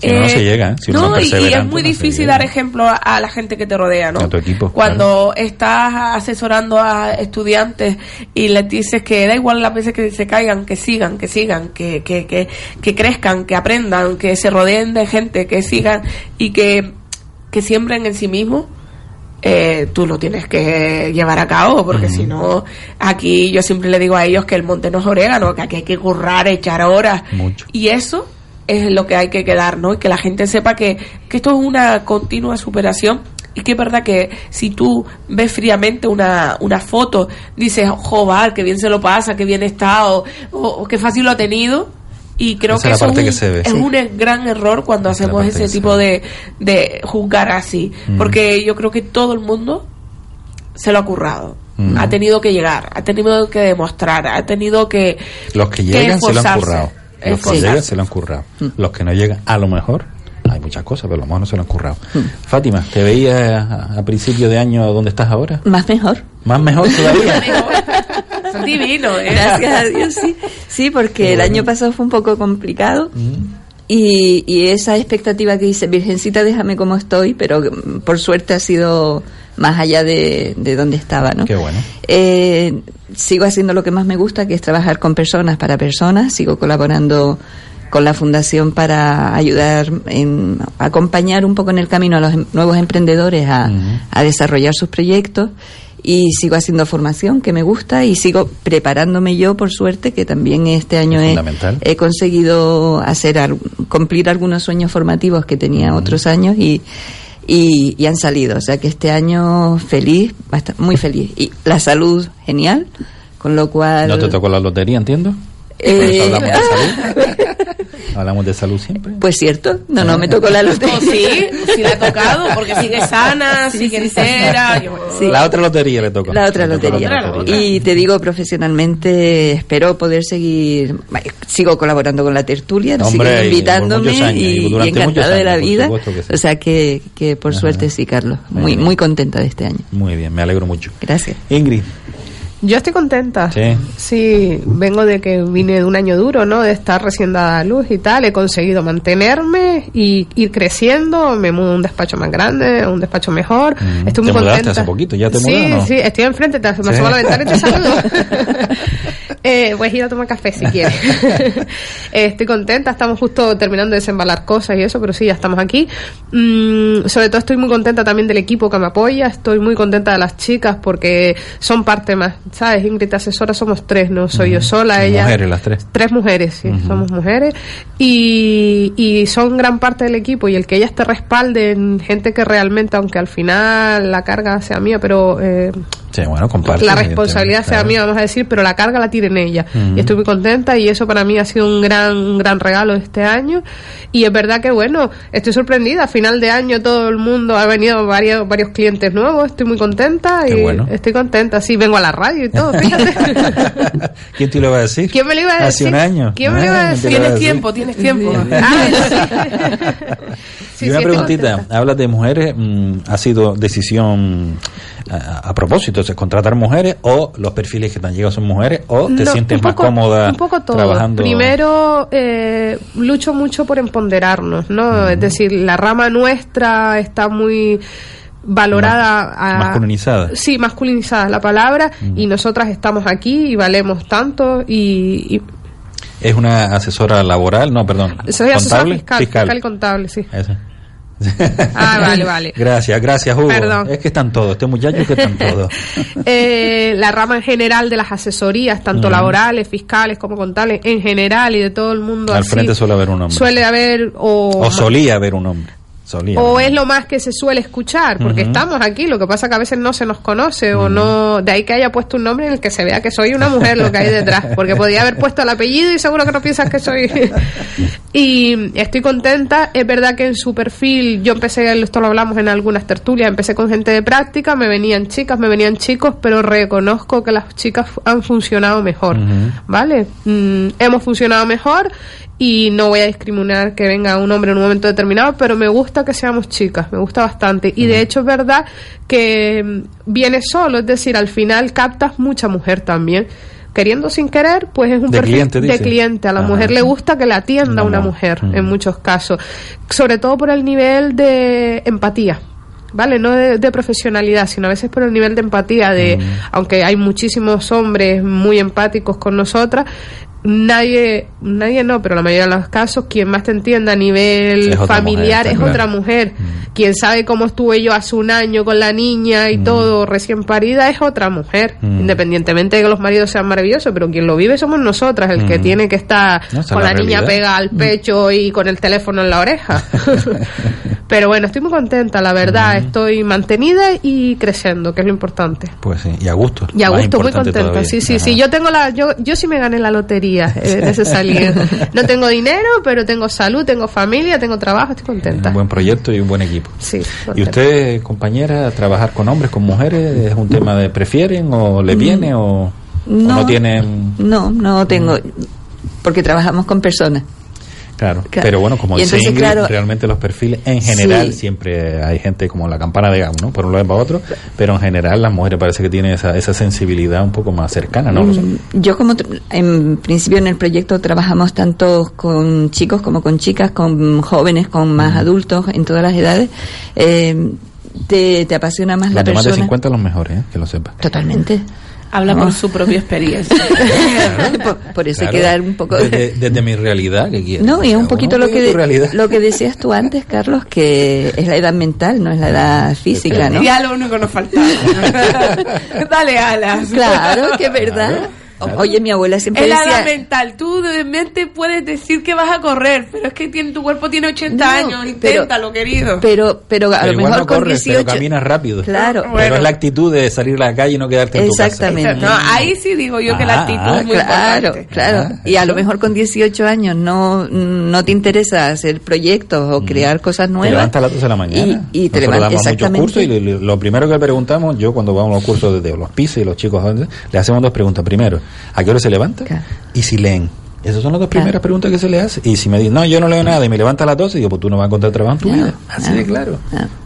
Si no, no se llega, ¿eh? Si no, y- y, es muy difícil dar ejemplo a, a la gente que te rodea, ¿no? A tu equipo, Cuando estás asesorando a estudiantes y les dices que da igual las veces que se caigan, que sigan, que sigan, que, que, que, que crezcan, que aprendan, que se rodeen de gente, que sigan y que, que siembren en sí mismos, eh, tú lo tienes que llevar a cabo, porque si no, aquí yo siempre le digo a ellos que el monte no es orégano, que aquí hay que currar, echar horas. Mucho. Y eso es lo que hay que quedar, ¿no? Y que la gente sepa que, que esto es una continua superación. Y que es verdad que si tú ves fríamente una, una foto, dices, joder, que bien se lo pasa, que bien está, o, o, qué fácil lo ha tenido. Y creo Esa que eso es, que un, se ve. es Sí. un gran error cuando Esa hacemos ese tipo de, de juzgar así. Mm. Porque yo creo que todo el mundo se lo ha currado. Mm. Ha tenido que llegar, ha tenido que demostrar, ha tenido que. Los que llegan se lo han currado. Los que llegan se lo han currado. Los que no llegan, a lo mejor, hay muchas cosas, pero a lo mejor no se lo han currado. Fátima, ¿te veías a, a principio de año donde estás ahora? Más mejor. Más mejor todavía. Son divinos, ¿eh? Gracias a Dios, sí. Sí, porque el año pasado fue un poco complicado. Mm. Y, y esa expectativa que dice, Virgencita, déjame como estoy, pero mm, por suerte ha sido más allá de, de donde estaba, ¿no? Qué bueno. Eh, sigo haciendo lo que más me gusta, que es trabajar con personas para personas. Sigo colaborando con la fundación para ayudar en acompañar un poco en el camino a los em- nuevos emprendedores a, desarrollar sus proyectos y sigo haciendo formación que me gusta y sigo preparándome yo por suerte que también este año he, conseguido hacer cumplir algunos sueños formativos que tenía otros años y, y, y han salido o sea que este año feliz muy feliz y la salud genial con lo cual ¿No te tocó la lotería, entiendo? Eh, hablamos de salud. hablamos de salud siempre. pues cierto no no me tocó la lotería sí, sí le ha tocado, porque sigue sana, sigue entera. yo- La otra lotería le tocó. La otra Le tocó lotería. la otra. Y te digo, profesionalmente, espero poder seguir. Sigo colaborando con la tertulia, Hombre, siguen y por invitándome muchos años, y y, y encantada muchos de la años, por vida. supuesto que sí. O sea que, que por Ajá. suerte sí, Carlos. Muy Muy, muy contenta de este año. Muy bien, me alegro mucho. Gracias. Ingrid, Yo estoy contenta. Sí. Sí, vengo de que vine de un año duro, ¿no? De estar recién dada a luz y tal. He conseguido mantenerme y ir creciendo. Me mudo a un despacho más grande, a un despacho mejor. Mm. Estoy ¿Te muy mudaste contenta. hace poquito? ¿Ya te sí, mudas o no? Sí, estoy enfrente. Te, me Sí. a la ventana y te saludo. eh, puedes ir a tomar café si quieres. Eh, estoy contenta. Estamos justo terminando de desembalar cosas y eso, pero sí, ya estamos aquí. Mm, sobre todo estoy muy contenta también del equipo que me apoya. Estoy muy contenta de las chicas porque son parte más. ¿Sabes? Ingrid, asesora, somos tres, no soy yo sola. Ella mujeres las tres. Tres mujeres, sí, somos mujeres. Y, y son gran parte del equipo. Y el que ellas te respalden, gente que realmente, aunque al final la carga sea mía, pero eh, Sí, bueno, comparte. la responsabilidad sea claro. mía, vamos a decir, pero la carga la tienen ella. Y estoy muy contenta y eso para mí ha sido un gran, un gran regalo este año. Y es verdad que, bueno, estoy sorprendida. A final de año todo el mundo ha venido varios, varios clientes nuevos. Estoy muy contenta Qué y bueno. estoy contenta. Sí, vengo a la radio y todo, fíjate. ¿Quién te lo va a decir? ¿Quién me lo iba a Hace decir? un año. ¿Quién me lo iba a Ah, decir? iba Tienes tiempo, tienes tiempo. Ah, sí. Sí, y una sí, estoy preguntita, hablas de mujeres, mm, ¿ha sido decisión a, a propósito, es contratar mujeres o los perfiles que te han llegado son mujeres o te No, sientes más cómoda un poco todo. trabajando? Primero, eh, lucho mucho por empoderarnos, ¿no? Es decir, la rama nuestra está muy valorada a- masculinizada. Sí, masculinizada es la palabra y nosotras estamos aquí y valemos tanto y, y ¿Es una asesora laboral? No, perdón. soy asesora fiscal, fiscal contable, sí. Ah, vale, vale. Gracias, gracias Hugo. Perdón. Es que están todos, este muchacho que están todos. Eh, la rama en general de las asesorías, tanto Ujú. laborales, fiscales como contables, en general y de todo el mundo. Al así, frente suele haber un hombre. Suele haber o, O solía haber un hombre. Solía o es lo más que se suele escuchar, porque estamos aquí, lo que pasa que a veces no se nos conoce o no, de ahí que haya puesto un nombre en el que se vea que soy una mujer lo que hay detrás, porque podía haber puesto el apellido y seguro que no piensas que soy. y estoy contenta, es verdad que en su perfil, yo empecé, esto lo hablamos en algunas tertulias, empecé con gente de práctica, me venían chicas, me venían chicos, pero reconozco que las chicas han funcionado mejor. ¿vale? Mm, hemos funcionado mejor y no voy a discriminar que venga un hombre en un momento determinado, pero me gusta que seamos chicas, me gusta bastante. Y de hecho es verdad que mm, viene solo, es decir, al final captas mucha mujer también. Queriendo sin querer, pues es un De perfil cliente, de cliente. A la mujer le gusta que la atienda Una una mu- mujer, en muchos casos. Sobre todo por el nivel de empatía. ¿Vale? No de, de profesionalidad, sino a veces por el nivel de empatía, de, Mm. aunque hay muchísimos hombres muy empáticos con nosotras, nadie, nadie no, pero la mayoría de los casos, quien más te entienda a nivel Es familiar mujer, es claro. otra mujer. Quien sabe cómo estuve yo hace un año con la niña y Mm. todo recién parida es otra mujer. Mm. Independientemente de que los maridos sean maravillosos, pero quien lo vive somos nosotras, el que Mm. tiene que estar No, con la la, niña realidad. pega al pecho y con el teléfono en la oreja. pero bueno, estoy muy contenta, la verdad. Estoy mantenida y creciendo, que es lo importante. Pues sí, y a gusto. Y a Más gusto, muy contenta. todavía. Sí, sí, Ajá. sí. Yo tengo la, yo, yo sí me gané la lotería eh, de ese salir. No tengo dinero, pero tengo salud, tengo familia, tengo trabajo, estoy contenta. Un buen proyecto y un buen equipo. Sí. ¿Y usted, compañera, trabajar con hombres, con mujeres, es un tema de prefieren o le viene o o no, No. tienen... No, no tengo, porque trabajamos con personas. Claro, Claro. pero bueno, como dice entonces, Ingrid, claro, realmente los perfiles en general Sí. siempre hay gente como la campana de Gauss, ¿no? Por un lado y para otro, pero en general las mujeres parece que tienen esa, esa sensibilidad un poco más cercana, ¿no? Mm, Yo como en principio en el proyecto trabajamos tanto con chicos como con chicas, con jóvenes, con más adultos, en todas las edades. Eh, te, te apasiona más la Los de más de persona. 50 los mejores, ¿eh? que lo sepas. Totalmente. Habla Vamos. por su propia experiencia. por, por eso hay Claro. que dar un poco Desde, desde mi realidad, que quieres? No, y es un poquito lo que, realidad. lo que decías tú antes, Carlos, que es la edad mental, no es la edad física, ¿no? Ya lo único que nos faltaba. Dale alas. Claro, que es verdad. Oye, mi abuela siempre Es la decía... mental. Tú de mente puedes decir que vas a correr, pero es que tiene, tu cuerpo tiene 80 No, años. Inténtalo, querido. Pero, pero a Pero lo mejor no con corres, 18... pero caminas rápido. Claro. Pero Bueno. es la actitud de salir a la calle y no quedarte en tu casa. Exactamente. No, ahí sí digo yo que la Ah, actitud es muy claro, importante. claro. Ah, y a lo mejor con 18 años no, no te interesa hacer proyectos o crear cosas Te nuevas. levantas a las 12 de la mañana. Y, y te levantas exactamente. cursos y le- lo primero que le preguntamos, yo cuando vamos a los cursos de, de los pisos y los chicos, le hacemos dos preguntas. Primero, ¿a qué hora se levanta? Claro. Y si leen. Esas son las dos primeras preguntas que se le hace. Y si me dicen, no, yo no leo nada y me levanta a las 12, digo, pues tú no vas a encontrar trabajo en tu vida. Así de claro.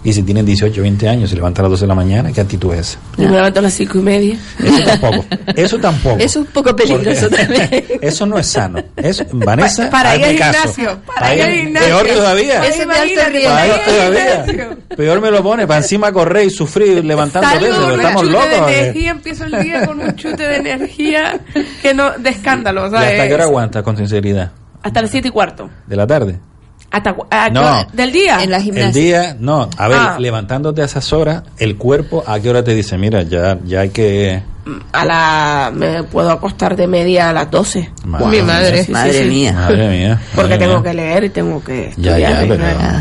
Y si tienen 18, 20 años y se levantan a las 12 de la mañana, ¿qué actitud es esa? Yo me levanto a las cinco y media. Eso tampoco. Eso tampoco. Eso es un poco peligroso Porque también. Eso no es sano. Eso, Vanessa, Pa- para ir al gimnasio, para ir al gimnasio. Peor todavía. Peor al todavía. gimnasio. Peor me lo pone, para encima correr y sufrir levantando Salgo peso. pero Estamos chute locos. de ¿eh? energía, empiezo el día con un chute de energía que no, de escándalo, ¿Y ¿sabes? hasta qué hora aguantas con sinceridad? Hasta las siete y cuarto. ¿De la tarde? Hasta, ah, No. ¿Del día? En la El gimnasia. día, no, a ver, Ah. levantándote a esas horas, el cuerpo, ¿a qué hora te dice? Mira, ya, ya hay que... A la... Me puedo acostar de media a las 12. Madre Mi mía. madre. sí, Madre sí. mía. Madre mía. Porque madre tengo mía. que leer y tengo que Ya, ya, pero...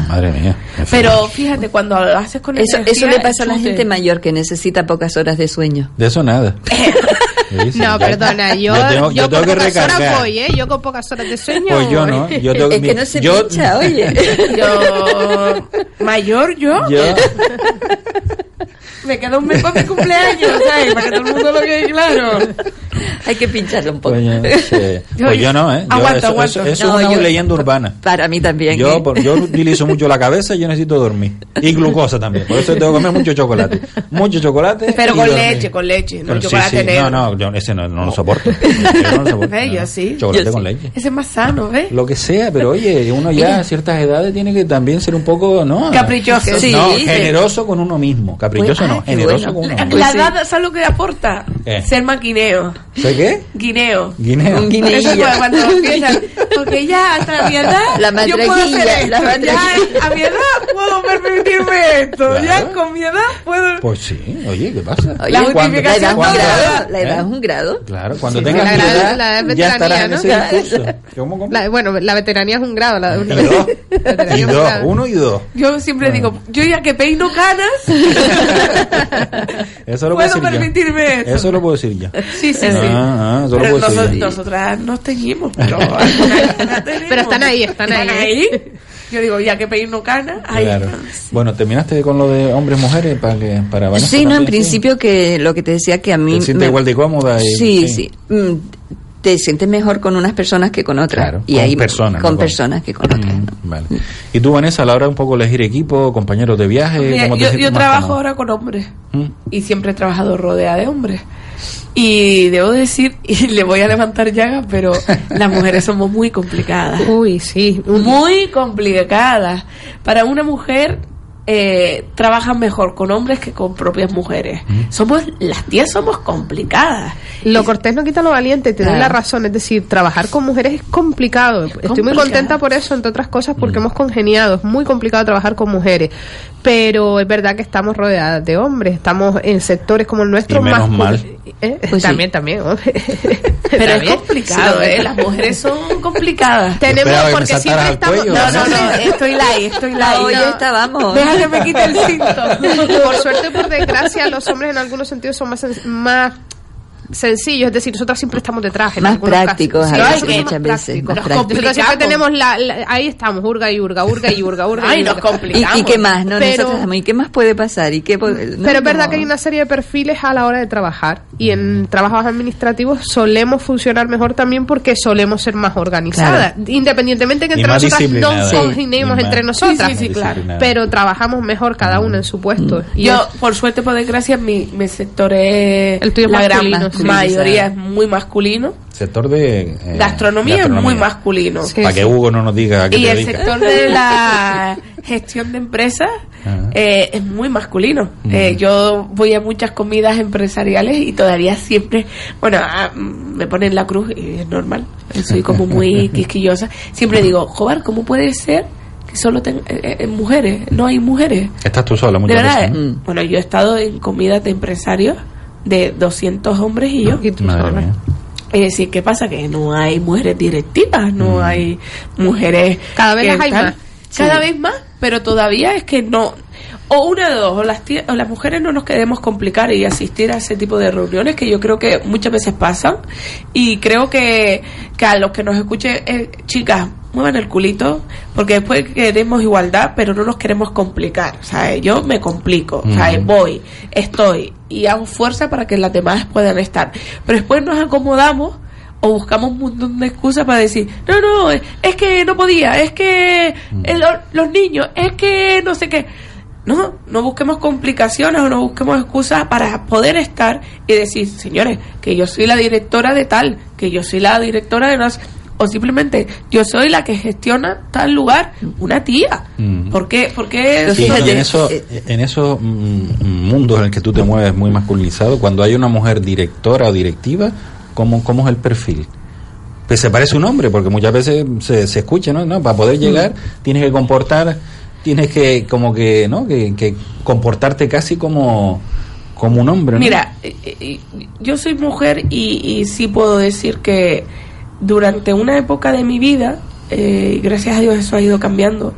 Madre mía. Pero fíjate, cuando lo haces con Eso, energía, eso le pasa a la gente mayor que necesita pocas horas de sueño. De eso nada. No, perdona, yo, yo tengo, yo yo tengo con que pocas horas voy, ¿eh? Yo con pocas horas de sueño Pues yo no, yo tengo Es mi- que no se yo, pincha, oye. Yo... Mayor yo, yo, me queda un mes para mi cumpleaños, ¿sabes? Para que todo el mundo lo quede claro. Hay que pincharlo un poco. Pues yo no, ¿eh? Yo- Aguanto, eso, aguanto. Eso, eso No, es una yo- leyenda urbana. Para mí también. Yo, ¿eh? por- yo utilizo mucho la cabeza y yo necesito dormir. Y glucosa también. Por eso tengo que comer mucho chocolate. Mucho chocolate. Pero con dormir. leche, con leche, no Con- sí, chocolate sí. negro. No, no, yo ese no, no lo soporto. Yo no lo soporto. Yo no. sí. Chocolate Yo con sí. leche. Ese es más sano, ¿ves? Lo que sea, pero oye, uno ya a ciertas edades tiene que también ser un poco, ¿no? Caprichoso. Sí, no, generoso con uno mismo. Caprichoso Pues, no, ay, generoso bueno. con uno La edad, ¿sabes lo que aporta? ¿Qué? Ser maquineo. ¿Sé qué? Guineo. Guineo. Un guineo. Eso es cuando- empiezan, porque ya hasta mi edad La yo puedo hacer la esto, ya a mi edad puedo permitirme esto, ya con mi edad puedo Pues sí, oye, ¿qué pasa? Oye, La Cuando- la edad. La edad ¿Eh? Un grado. Claro, cuando Sí, tengas la edad, la edad ya estarás en veteranía, ese discurso. ¿Cómo, cómo? La- bueno, la veteranía es un grado. La, y dos, veteranía y un dos, grado. uno y dos. Yo siempre digo, yo ya que peino canas, Eso lo puedo puedo decir permitirme yo. esto. Eso lo puedo decir yo. Sí, sí, sí. Ah, ah, eso lo Pero puedo decir noso- yo. nosotras nos teñimos, pero algunas canas tenemos. Pero están ahí, están ahí. Yo digo, ya que peino canas, ahí Claro. Bueno, terminaste con lo de hombres mujeres para que para Vanessa Sí, no, en principio que lo que te decía que a mí... Te sientes igual de cómoda y- sí, sí. sí. Mm, Te sientes mejor con unas personas que con otras. Claro, y con ahí, personas, Con no personas que con otras. Mm, ¿no? Vale. ¿Y tú, Vanessa, a la hora un poco elegir equipo, compañeros de viaje? Mira, cómo te yo, yo trabajo ahora con hombres Mm. y siempre he trabajado rodeada de hombres. Y debo decir, y le voy a levantar llagas, pero las mujeres somos muy complicadas. Uy, sí. Muy complicadas. Para una mujer eh, trabajan mejor con hombres que con propias mujeres. Somos, las tías somos complicadas. Lo cortés no quita lo valiente, te doy Claro. la razón. Es decir, trabajar con mujeres es complicado. Estoy muy contenta por eso, entre otras cosas, porque hemos congeniado. Es muy complicado trabajar con mujeres. Pero es verdad que estamos rodeadas de hombres. Estamos en sectores como el nuestro Y menos mascul- mal. ¿Eh? Pues sí. también, también. Pero es complicado, Sí, ¿eh? Las mujeres son complicadas. Tenemos, porque siempre estamos. cuello, No, no, no, estoy light, estoy light. No. estábamos. Deja que me quite el cinto. por suerte o por desgracia, los hombres en algunos sentidos son más sencillos. Es decir, nosotros siempre estamos detrás. en Más prácticos casos. a Sí, veces, muchas veces, prácticos. más Nos prácticos. Nosotros siempre Complicamos. tenemos la, la- Ahí estamos, hurga y hurga, hurga y hurga, hurga Ay, y nos hurga. ¿Y, complicamos. y qué más? No, Pero- estamos, ¿y qué más puede pasar? ¿Y qué po- no, Pero es verdad no. que hay una serie de perfiles a la hora de trabajar y en trabajos administrativos solemos funcionar mejor también porque solemos ser más organizadas, independientemente que entre nosotras no. Sí. más- entre nosotras, Sí, sí, sí, claro. pero trabajamos mejor cada una en su puesto. Y Yo, es- por suerte, por desgracia, mi, mi sector es. El tuyo es la gran sí. Mayoría es muy masculino. Sector de... eh, Gastronomía, es muy masculino. Sí. Para que Hugo no nos diga qué Y te el sector de la gestión de empresas eh, es muy masculino. Mm. Eh, yo voy a muchas comidas empresariales y todavía siempre, bueno, ah, mm, me ponen la cruz y es normal. Soy como muy quisquillosa. Siempre digo, joder, ¿cómo puede ser que solo tenga eh, eh, mujeres? No hay mujeres. Estás tú sola De muchas verdad, veces. eh, bueno, yo he estado en comidas de empresarios de 200 hombres y yo. Madre. Es decir, ¿qué pasa? Que no hay mujeres directivas, no Mm. hay mujeres... Cada vez las hay más. Cada Sí. vez más, pero todavía es que no... O una de dos, o las, o las mujeres no nos queremos complicar y asistir a ese tipo de reuniones que yo creo que muchas veces pasan. Y creo que, que a los que nos escuchen, eh, chicas, muevan el culito, porque después queremos igualdad, pero no nos queremos complicar. ¿sabes? Yo me complico, ¿sabes? Mm. voy, estoy y hago fuerza para que las demás puedan estar. Pero después nos acomodamos o buscamos un montón de excusas para decir, no, no, es que no podía, es que el- los niños, es que no sé qué. No, no busquemos complicaciones o no busquemos excusas para poder estar y decir, señores, que yo soy la directora de tal, que yo soy la directora de no sé- o simplemente yo soy la que gestiona tal lugar, una tía. Mm. ¿Por qué? ¿Por qué Y eso- en, eso, en esos mm, mundos en el que tú te mueves muy masculinizado, cuando hay una mujer directora o directiva, ¿cómo, cómo es el perfil? Pues se parece a un hombre, porque muchas veces se, se escucha, ¿no? ¿no? Para poder llegar tienes que comportar, tienes que como que, ¿no? Que, que comportarte casi como, como un hombre, ¿no? Mira, eh, eh, yo soy mujer y, y sí puedo decir que durante una época de mi vida, eh, y gracias a Dios eso ha ido cambiando,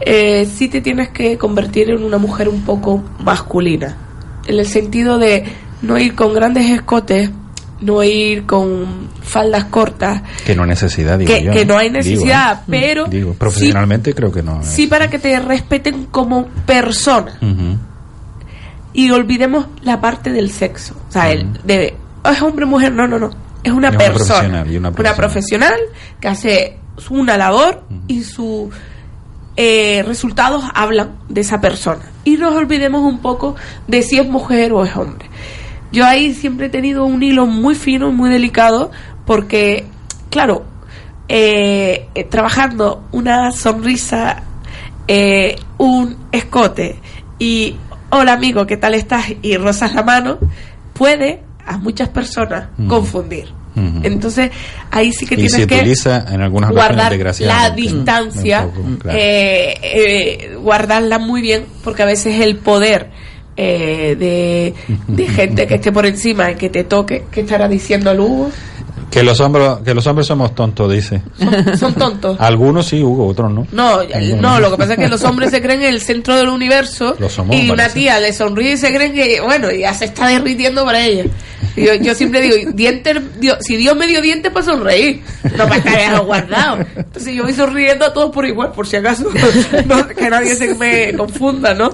eh, sí te tienes que convertir en una mujer un poco masculina, en el sentido de no ir con grandes escotes, no ir con faldas cortas, Que no hay necesidad, digo que, yo, que no hay Digo, necesidad, ¿eh? pero Digo, sí, profesionalmente creo que no. sí para que te respeten como persona y olvidemos la parte del sexo. O sea, el de "Oh, es hombre mujer, no, no, no. Es una Es una persona. una profesional. que hace una labor y sus resultados hablan de esa persona. Y nos olvidemos un poco de si es mujer o es hombre. Yo ahí siempre he tenido un hilo muy fino, muy delicado, porque, claro, eh, eh, trabajando una sonrisa, eh, un escote y hola amigo, ¿qué tal estás? y rozas la mano, puede a muchas personas confundir. Entonces, ahí sí que y tienes se que utiliza en algunas guardar la distancia, Un poco, claro. eh, eh, guardarla muy bien, porque a veces el poder eh, de, de gente que esté por encima y que te toque, que estará diciendo Lugo, Que los hombres, que los hombres somos tontos, dice. son, son tontos. Algunos sí, Hugo, otros no. No, Algunos no, lo que pasa es que los hombres se creen el centro del universo Lo somos, y una tía le sonríe y se creen que, bueno, ya se está derritiendo para ella. Y Yo, yo siempre digo, dientes, Dios- si Dios me dio dientes para sonreír, no para estar guardado. Entonces yo voy sonriendo a todos por igual, por si acaso, no, que nadie se me confunda, ¿no?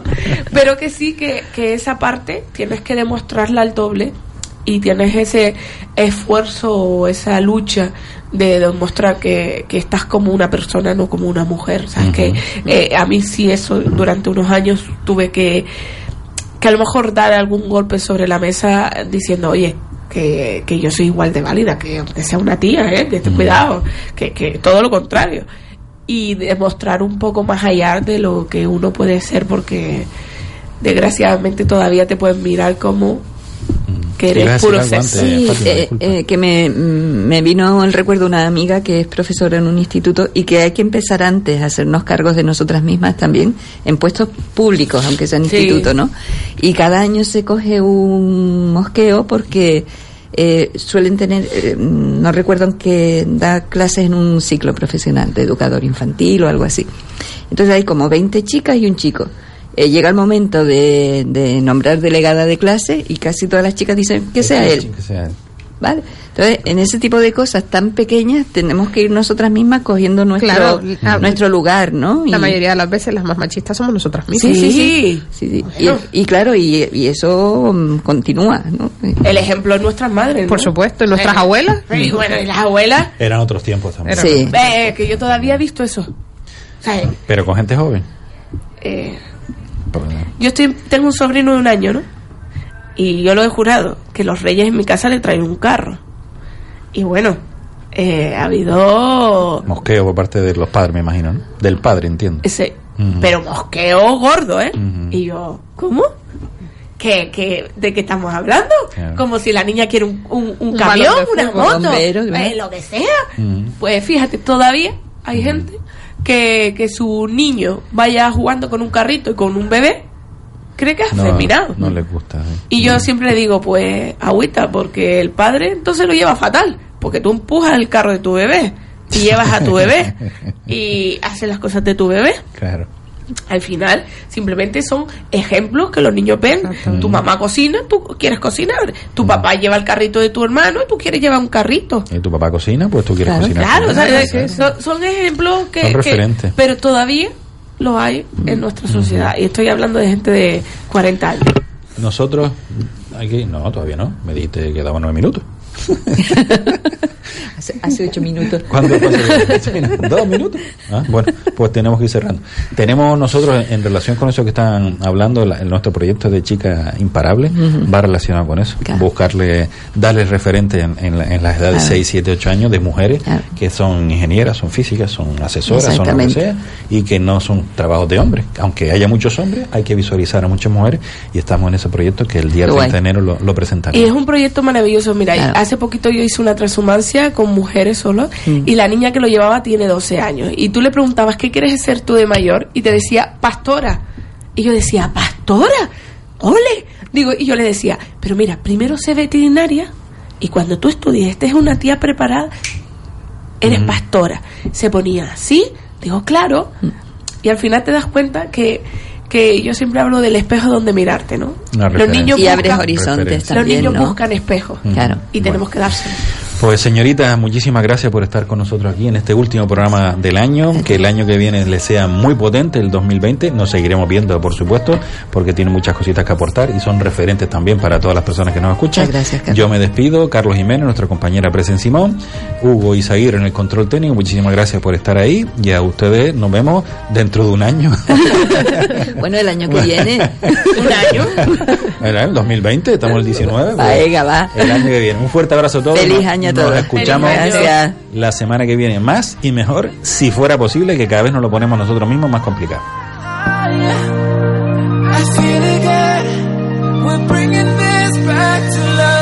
Pero que sí, que, que esa parte tienes que demostrarla al doble y tienes ese esfuerzo o esa lucha de demostrar que, que estás como una persona, no como una mujer. ¿sabes? que eh, a mí sí eso durante unos años tuve que, que a lo mejor dar algún golpe sobre la mesa diciendo, oye, que, que yo soy igual de válida, que aunque sea una tía, ¿eh? que ten cuidado, que, que todo lo contrario. Y demostrar un poco más allá de lo que uno puede ser, porque desgraciadamente todavía te pueden mirar como que eres puro sexo. Sí, Fátima, eh, eh, que me, me vino el recuerdo una amiga que es profesora en un instituto y que hay que empezar antes a hacernos cargos de nosotras mismas también en puestos públicos, aunque sea en Sí. instituto, ¿no? Y cada año se coge un mosqueo porque eh, suelen tener, eh, no recuerdo en que da clases en un ciclo profesional de educador infantil o algo así. Entonces hay como 20 chicas y un chico. Eh, llega el momento de, de nombrar delegada de clase y casi todas las chicas dicen que sea él. Que sea él. ¿Vale? Entonces, en ese tipo de cosas tan pequeñas tenemos que ir nosotras mismas cogiendo nuestro, Claro, la- nuestro lugar, ¿no? La Y- mayoría de las veces las más machistas somos nosotras Sí, mismas. sí, sí. sí, sí. Bueno. Y, y claro, y, y eso mm, continúa, ¿no? El ejemplo es nuestras madres. ¿no? Por supuesto, y nuestras Eh, abuelas. sí, bueno, y las abuelas, Eran otros tiempos también. Sí. eh, que yo todavía he visto eso. O sea, Pero con gente joven. eh, yo estoy, tengo un sobrino de un año, ¿no? Y yo lo he jurado, que los reyes en mi casa le traen un carro. Y bueno, eh, ha habido Mosqueo por parte de los padres, me imagino, ¿no? Del padre, entiendo. ese, Ujú. pero mosqueo gordo, ¿eh? Y yo, ¿cómo? ¿Qué, qué, ¿De qué estamos hablando? Claro. Como si la niña quiere un, un, un Un camión, una fuego, moto, bombero, eh, lo que sea. Pues fíjate, todavía hay gente que, que su niño vaya jugando con un carrito y con un bebé, cree que es No, afeminado. no les gusta. sí. Y yo siempre digo, pues, agüita, porque el padre entonces lo lleva fatal, porque tú empujas el carro de tu bebé y llevas a tu bebé y haces las cosas de tu bebé. Claro. Al final, simplemente son ejemplos que los niños ven. Tu mamá cocina, tú quieres cocinar. Tu papá lleva el carrito de tu hermano y tú quieres llevar un carrito. ¿Y tu papá cocina? Pues tú quieres Claro, cocinar. Claro, o son, son ejemplos que, Son que- referentes. pero todavía los hay en nuestra sociedad. Y estoy hablando de gente de 40 años. Nosotros, aquí, no, todavía no. Me dijiste que daban nueve minutos. Hace ocho minutos. ¿Cuándo ¿Dos minutos? Ah, bueno, pues tenemos que ir cerrando. Tenemos nosotros, en relación con eso que están hablando, la- nuestro proyecto de Chica Imparable va relacionado con eso. Claro. Buscarle, darle referente en, en, la- en las edades Claro. 6, 7, 8 años de mujeres que son ingenieras, son físicas, son asesoras, son lo que sea, y que no son trabajos de hombres. Aunque haya muchos hombres, hay que visualizar a muchas mujeres y estamos en ese proyecto que el día Qué 30 guay. de enero lo, lo presentaremos. Y es un proyecto maravilloso. Mira, Claro. hace poquito yo hice una transhumancia con mujeres solo Mm. y la niña que lo llevaba tiene 12 años. Y tú le preguntabas, ¿qué quieres ser tú de mayor? Y te decía, pastora. Y yo decía, ¿pastora? ¡Ole! Digo, y yo le decía, pero mira, primero sé veterinaria y cuando tú estudies, esta es una tía preparada, eres Mm. pastora. Se ponía así, digo, claro. Y al final te das cuenta que, que yo siempre hablo del espejo donde mirarte, ¿no? Los niños Y abres buscan- horizontes Los también, niños ¿no? buscan espejos. Claro. Y tenemos que dárselo. Pues señorita, muchísimas gracias por estar con nosotros aquí en este último programa del año. Que el año que viene le sea muy potente, el 2020. Nos seguiremos viendo, por supuesto, porque tiene muchas cositas que aportar y son referentes también para todas las personas que nos escuchan. Muchas gracias, Carlos. Yo me despido, Carlos Jiménez, nuestra compañera Presen Simón, Hugo Izaguirre en el control técnico. Muchísimas gracias por estar ahí y a ustedes nos vemos dentro de un año. Bueno, el año que viene. ¿Un año? Era el 2020, estamos el 19. Va, venga, va. El año que viene. Un fuerte abrazo a todos. Feliz Nos- año a Nos todos. escuchamos año. Gracias. la semana que viene más y mejor, si fuera posible, que cada vez nos lo ponemos nosotros mismos más complicado. I feel again. We're bringing this back to life.